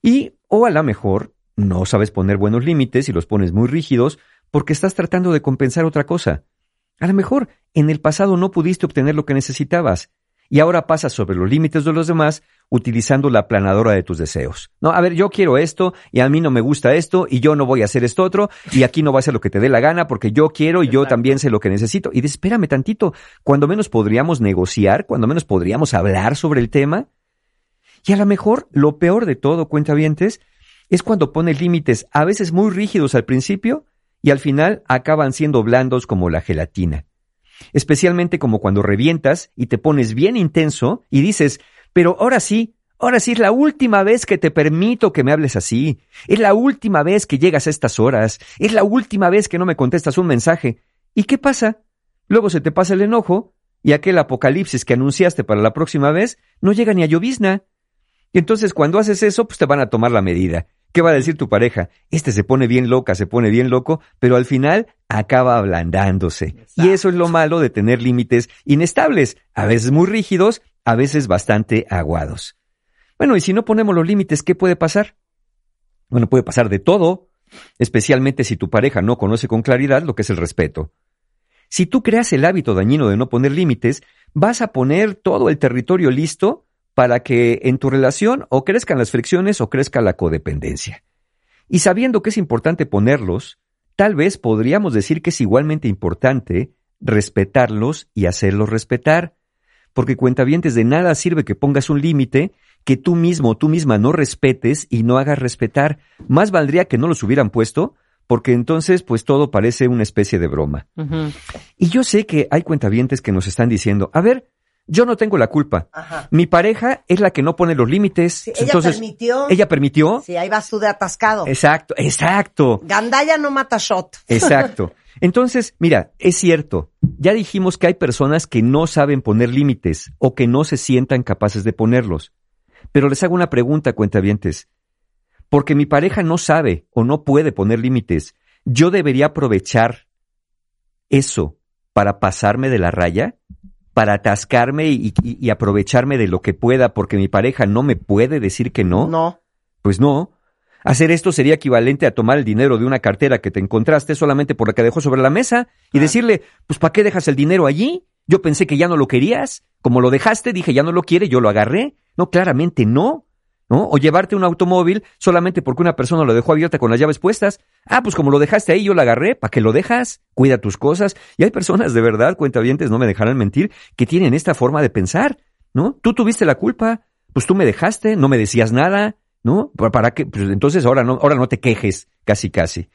Y, o a lo mejor, no sabes poner buenos límites y los pones muy rígidos porque estás tratando de compensar otra cosa. A lo mejor en el pasado no pudiste obtener lo que necesitabas y ahora pasas sobre los límites de los demás utilizando la planadora de tus deseos. No, a ver, yo quiero esto y a mí no me gusta esto y yo no voy a hacer esto otro y aquí no va a ser lo que te dé la gana porque yo quiero y yo también sé lo que necesito. Y de, espérame tantito, cuando menos podríamos negociar, cuando menos podríamos hablar sobre el tema. Y a lo mejor lo peor de todo, cuentavientes, es cuando pones límites a veces muy rígidos al principio y al final acaban siendo blandos como la gelatina especialmente como cuando revientas y te pones bien intenso y dices, pero ahora sí, ahora sí es la última vez que te permito que me hables así, es la última vez que llegas a estas horas, es la última vez que no me contestas un mensaje. ¿Y qué pasa? Luego se te pasa el enojo y aquel apocalipsis que anunciaste para la próxima vez no llega ni a llovizna. Y entonces cuando haces eso, pues te van a tomar la medida. ¿Qué va a decir tu pareja? Este se pone bien loca, se pone bien loco, pero al final acaba ablandándose. Y eso es lo malo de tener límites inestables, a veces muy rígidos, a veces bastante aguados. Bueno, y si no ponemos los límites, ¿qué puede pasar? Bueno, puede pasar de todo, especialmente si tu pareja no conoce con claridad lo que es el respeto. Si tú creas el hábito dañino de no poner límites, vas a poner todo el territorio listo para que en tu relación o crezcan las fricciones o crezca la codependencia. Y sabiendo que es importante ponerlos, tal vez podríamos decir que es igualmente importante respetarlos y hacerlos respetar, porque cuentavientes de nada sirve que pongas un límite que tú mismo o tú misma no respetes y no hagas respetar. Más valdría que no los hubieran puesto, porque entonces pues todo parece una especie de broma. Y yo sé que hay cuentavientes que nos están diciendo, a ver, yo no tengo la culpa. Mi pareja es la que no pone los límites. ella permitió. Ella permitió. Sí, ahí va su de atascado. Exacto, exacto. Gandaya no mata shot. Exacto. Entonces, mira, es cierto. Ya dijimos que hay personas que no saben poner límites o que no se sientan capaces de ponerlos. Pero les hago una pregunta, cuentavientes. Porque mi pareja no sabe o no puede poner límites, ¿yo debería aprovechar eso para pasarme de la raya? Para atascarme y, aprovecharme de lo que pueda porque mi pareja no me puede decir que no? No. Pues no. Hacer esto sería equivalente a tomar el dinero de una cartera que te encontraste solamente por la que dejó sobre la mesa y decirle, pues ¿para qué dejas el dinero allí? Yo pensé que ya no lo querías. Como lo dejaste, dije ya no lo quiere, yo lo agarré. No, claramente no. ¿No? O llevarte un automóvil solamente porque una persona lo dejó abierta con las llaves puestas. Ah, pues como lo dejaste ahí, yo lo agarré, ¿para qué lo dejas? Cuida tus cosas. Y hay personas de verdad, cuentavientes, no me dejarán mentir, que tienen esta forma de pensar, ¿no? Tú tuviste la culpa, pues tú me dejaste, no me decías nada, ¿no? ¿Para qué? Pues entonces ahora no, ahora no te quejes, casi casi.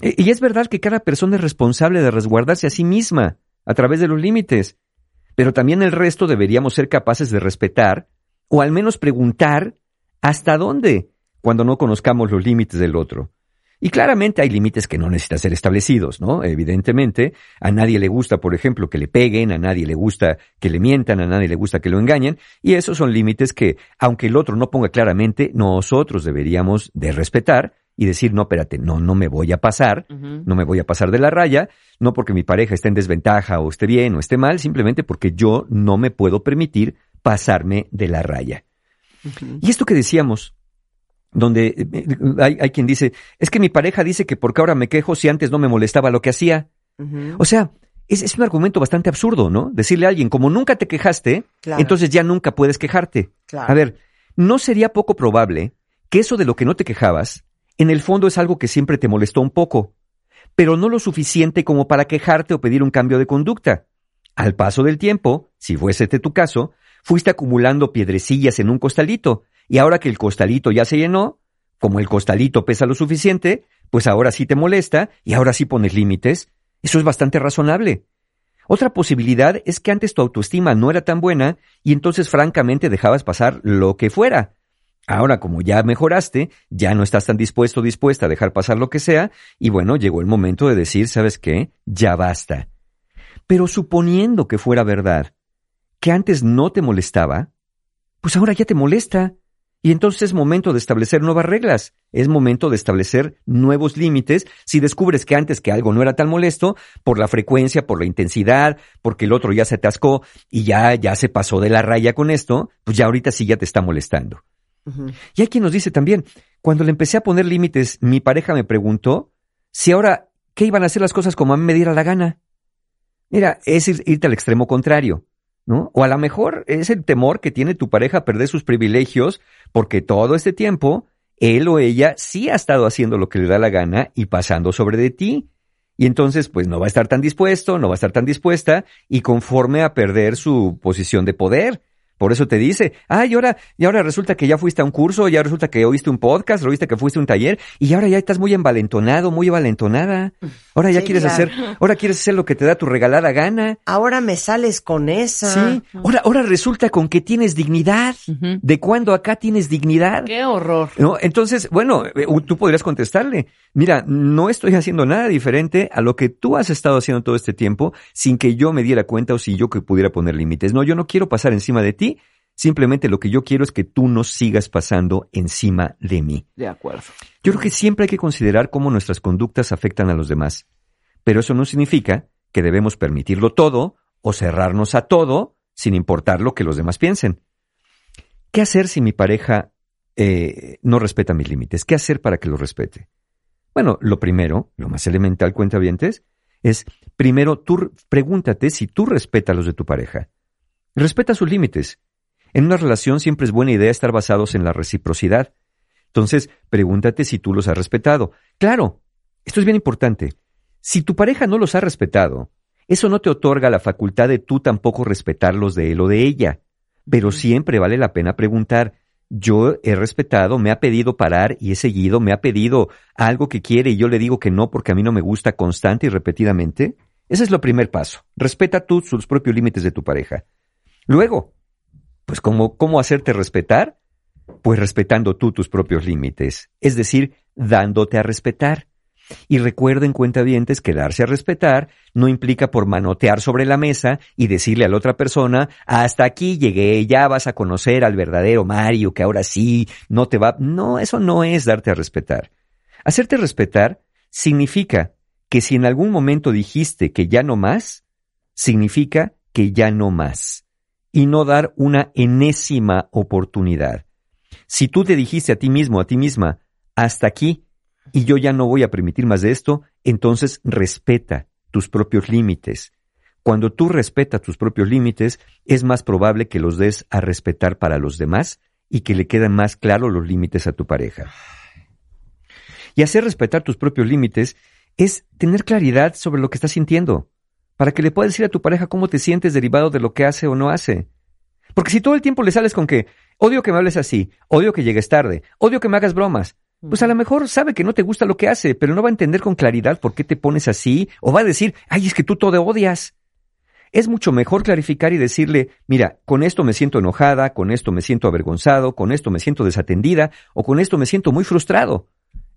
E, y es verdad que cada persona es responsable de resguardarse a sí misma a través de los límites, pero también el resto deberíamos ser capaces de respetar o al menos preguntar ¿Hasta dónde? Cuando no conozcamos los límites del otro. Y claramente hay límites que no necesitan ser establecidos, ¿no? Evidentemente, a nadie le gusta, por ejemplo, que le peguen, a nadie le gusta que le mientan, a nadie le gusta que lo engañen, y esos son límites que, aunque el otro no ponga claramente, nosotros deberíamos de respetar y decir, no, espérate, no, no me voy a pasar, no me voy a pasar de la raya, no porque mi pareja esté en desventaja o esté bien o esté mal, simplemente porque yo no me puedo permitir pasarme de la raya. Y esto que decíamos, donde eh, eh, hay, hay, quien dice, es que mi pareja dice que porque ahora me quejo si antes no me molestaba lo que hacía. O sea, es, es, un argumento bastante absurdo, ¿no? Decirle a alguien, como nunca te quejaste, entonces ya nunca puedes quejarte. A ver, ¿no sería poco probable que eso de lo que no te quejabas, en el fondo es algo que siempre te molestó un poco, pero no lo suficiente como para quejarte o pedir un cambio de conducta? Al paso del tiempo, si fuese este tu caso, fuiste acumulando piedrecillas en un costalito, y ahora que el costalito ya se llenó, como el costalito pesa lo suficiente, pues ahora sí te molesta y ahora sí pones límites. Eso es bastante razonable. Otra posibilidad es que antes tu autoestima no era tan buena y entonces francamente dejabas pasar lo que fuera. Ahora como ya mejoraste, ya no estás tan dispuesto o dispuesta a dejar pasar lo que sea y bueno, llegó el momento de decir, ¿sabes qué? Ya basta. Pero suponiendo que fuera verdad, que antes no te molestaba, pues ahora ya te molesta. Y entonces es momento de establecer nuevas reglas, es momento de establecer nuevos límites si descubres que antes que algo no era tan molesto, por la frecuencia, por la intensidad, porque el otro ya se atascó y ya, ya se pasó de la raya con esto, pues ya ahorita sí ya te está molestando. Y hay quien nos dice también, cuando le empecé a poner límites, mi pareja me preguntó si ahora, ¿qué iban a hacer las cosas como a mí me diera la gana? Mira, es ir- irte al extremo contrario, ¿no? O a lo mejor es el temor que tiene tu pareja a perder sus privilegios porque todo este tiempo él o ella sí ha estado haciendo lo que le da la gana y pasando sobre de ti. Y entonces, pues no va a estar tan dispuesto, no va a estar tan dispuesta y conforme a perder su posición de poder. Por eso te dice, ay, y ahora, y ahora resulta que ya fuiste a un curso, ya resulta que oíste un podcast, oíste que fuiste a un taller, y ahora ya estás muy envalentonado, muy envalentonada. Ahora ya Sí, quieres claro. hacer, ahora quieres hacer lo que te da tu regalada gana. Ahora me sales con esa. Sí, ahora, ahora resulta con que tienes dignidad. ¿De cuándo acá tienes dignidad? Qué horror. ¿No? Entonces, bueno, eh, tú podrías contestarle, mira, no estoy haciendo nada diferente a lo que tú has estado haciendo todo este tiempo sin que yo me diera cuenta o si yo que pudiera poner límites. No, yo no quiero pasar encima de ti, simplemente lo que yo quiero es que tú no sigas pasando encima de mí. De acuerdo. Yo creo que siempre hay que considerar cómo nuestras conductas afectan a los demás, pero eso no significa que debemos permitirlo todo o cerrarnos a todo sin importar lo que los demás piensen. ¿Qué hacer si mi pareja eh, no respeta mis límites? ¿Qué hacer para que lo respete? Bueno, lo primero, lo más elemental, cuentavientes, es primero tú pregúntate si tú respetas los de tu pareja. Respeta sus límites. En una relación siempre es buena idea estar basados en la reciprocidad. Entonces, pregúntate si tú los has respetado. Claro, esto es bien importante. Si tu pareja no los ha respetado, eso no te otorga la facultad de tú tampoco respetarlos de él o de ella. Pero siempre vale la pena preguntar, yo he respetado, me ha pedido parar y he seguido, me ha pedido algo que quiere y yo le digo que no porque a mí no me gusta constante y repetidamente. Ese es lo primer paso. Respeta tú sus propios límites de tu pareja. Luego, pues ¿cómo, cómo hacerte respetar? Pues respetando tú tus propios límites, es decir, dándote a respetar. Y recuerden, cuentavientes, que darse a respetar no implica por manotear sobre la mesa y decirle a la otra persona, hasta aquí llegué, ya vas a conocer al verdadero Mario, que ahora sí, no te va. No, eso no es darte a respetar. Hacerte respetar significa que si en algún momento dijiste que ya no más, significa que ya no más. Y no dar una enésima oportunidad. Si tú te dijiste a ti mismo, a ti misma, hasta aquí, y yo ya no voy a permitir más de esto, entonces respeta tus propios límites. Cuando tú respetas tus propios límites, es más probable que los des a respetar para los demás y que le queden más claros los límites a tu pareja. Y hacer respetar tus propios límites es tener claridad sobre lo que estás sintiendo, para que le puedas decir a tu pareja cómo te sientes derivado de lo que hace o no hace. Porque si todo el tiempo le sales con que odio que me hables así, odio que llegues tarde, odio que me hagas bromas, pues a lo mejor sabe que no te gusta lo que hace, pero no va a entender con claridad por qué te pones así, o va a decir, ay, es que tú todo odias. Es mucho mejor clarificar y decirle, mira, con esto me siento enojada, con esto me siento avergonzado, con esto me siento desatendida, o con esto me siento muy frustrado.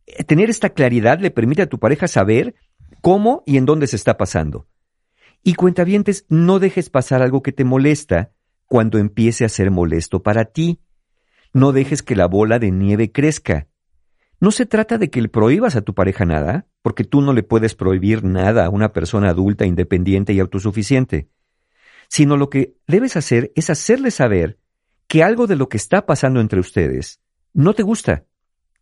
Eh, Tener esta claridad le permite a tu pareja saber cómo y en dónde se está pasando. Y cuentavientes, no dejes pasar algo que te molesta cuando empiece a ser molesto para ti. No dejes que la bola de nieve crezca. No se trata de que le prohíbas a tu pareja nada, porque tú no le puedes prohibir nada a una persona adulta, independiente y autosuficiente, sino lo que debes hacer es hacerle saber que algo de lo que está pasando entre ustedes no te gusta,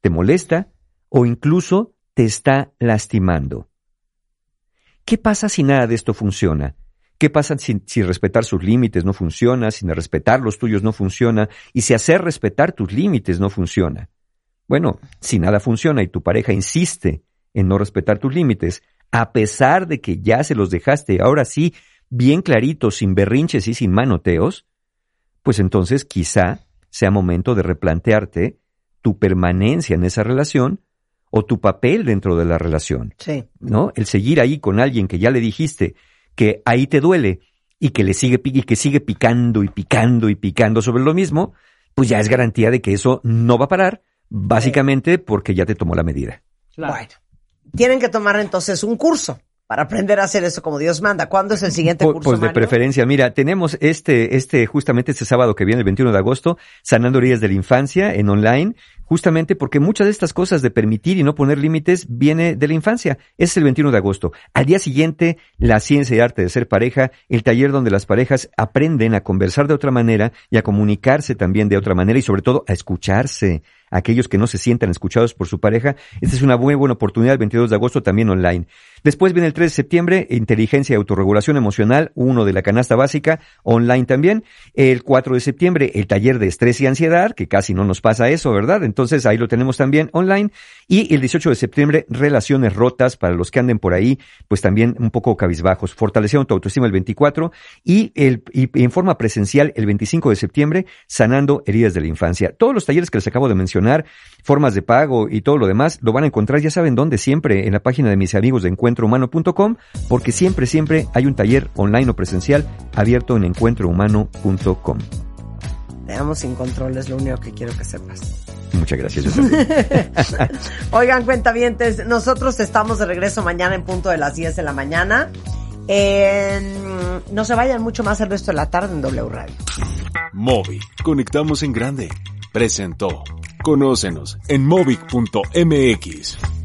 te molesta o incluso te está lastimando. ¿Qué pasa si nada de esto funciona? ¿Qué pasa si, respetar sus límites no funciona, si respetar los tuyos no funciona y si hacer respetar tus límites no funciona? Bueno, si nada funciona y tu pareja insiste en no respetar tus límites, a pesar de que ya se los dejaste ahora sí bien claritos, sin berrinches y sin manoteos, pues entonces quizá sea momento de replantearte tu permanencia en esa relación o tu papel dentro de la relación. Sí. ¿No? El seguir ahí con alguien que ya le dijiste que ahí te duele y que le sigue y que sigue picando y picando y picando sobre lo mismo, pues ya es garantía de que eso no va a parar, básicamente porque ya te tomó la medida. Bueno, tienen que tomar entonces un curso para aprender a hacer eso como Dios manda. ¿Cuándo es el siguiente Pu- curso, Pues de Mario? preferencia, mira, tenemos este, este, justamente este sábado que viene, el 21 de agosto, Sanando Heridas de la Infancia en online, justamente porque muchas de estas cosas de permitir y no poner límites viene de la infancia. Ese es el 21 de agosto. Al día siguiente, la ciencia y arte de ser pareja, el taller donde las parejas aprenden a conversar de otra manera y a comunicarse también de otra manera y sobre todo a escucharse aquellos que no se sientan escuchados por su pareja. Esta es una muy buena oportunidad el 22 de agosto también online. Después viene el 3 de septiembre, inteligencia y autorregulación emocional, uno de la canasta básica, online también. El 4 de septiembre, el taller de estrés y ansiedad, que casi no nos pasa eso, ¿verdad? Entonces ahí lo tenemos también online. Y el 18 de septiembre, relaciones rotas para los que anden por ahí, pues también un poco cabizbajos. Fortaleciendo tu autoestima el 24 y, el, y en forma presencial el 25 de septiembre, sanando heridas de la infancia. Todos los talleres que les acabo de mencionar, formas de pago y todo lo demás, lo van a encontrar, ya saben dónde, siempre en la página de mis amigos de Encuentro encuentrohumano.com porque siempre, siempre hay un taller online o presencial abierto en encuentrohumano.com. Veamos sin control, es lo único que quiero que sepas. Muchas gracias. Oigan, cuentavientes, nosotros estamos de regreso mañana en punto de las 10 de la mañana. no se vayan mucho más el resto de la tarde en W Radio. Móvil, conectamos en grande. Presentó. Conócenos en movic.mx.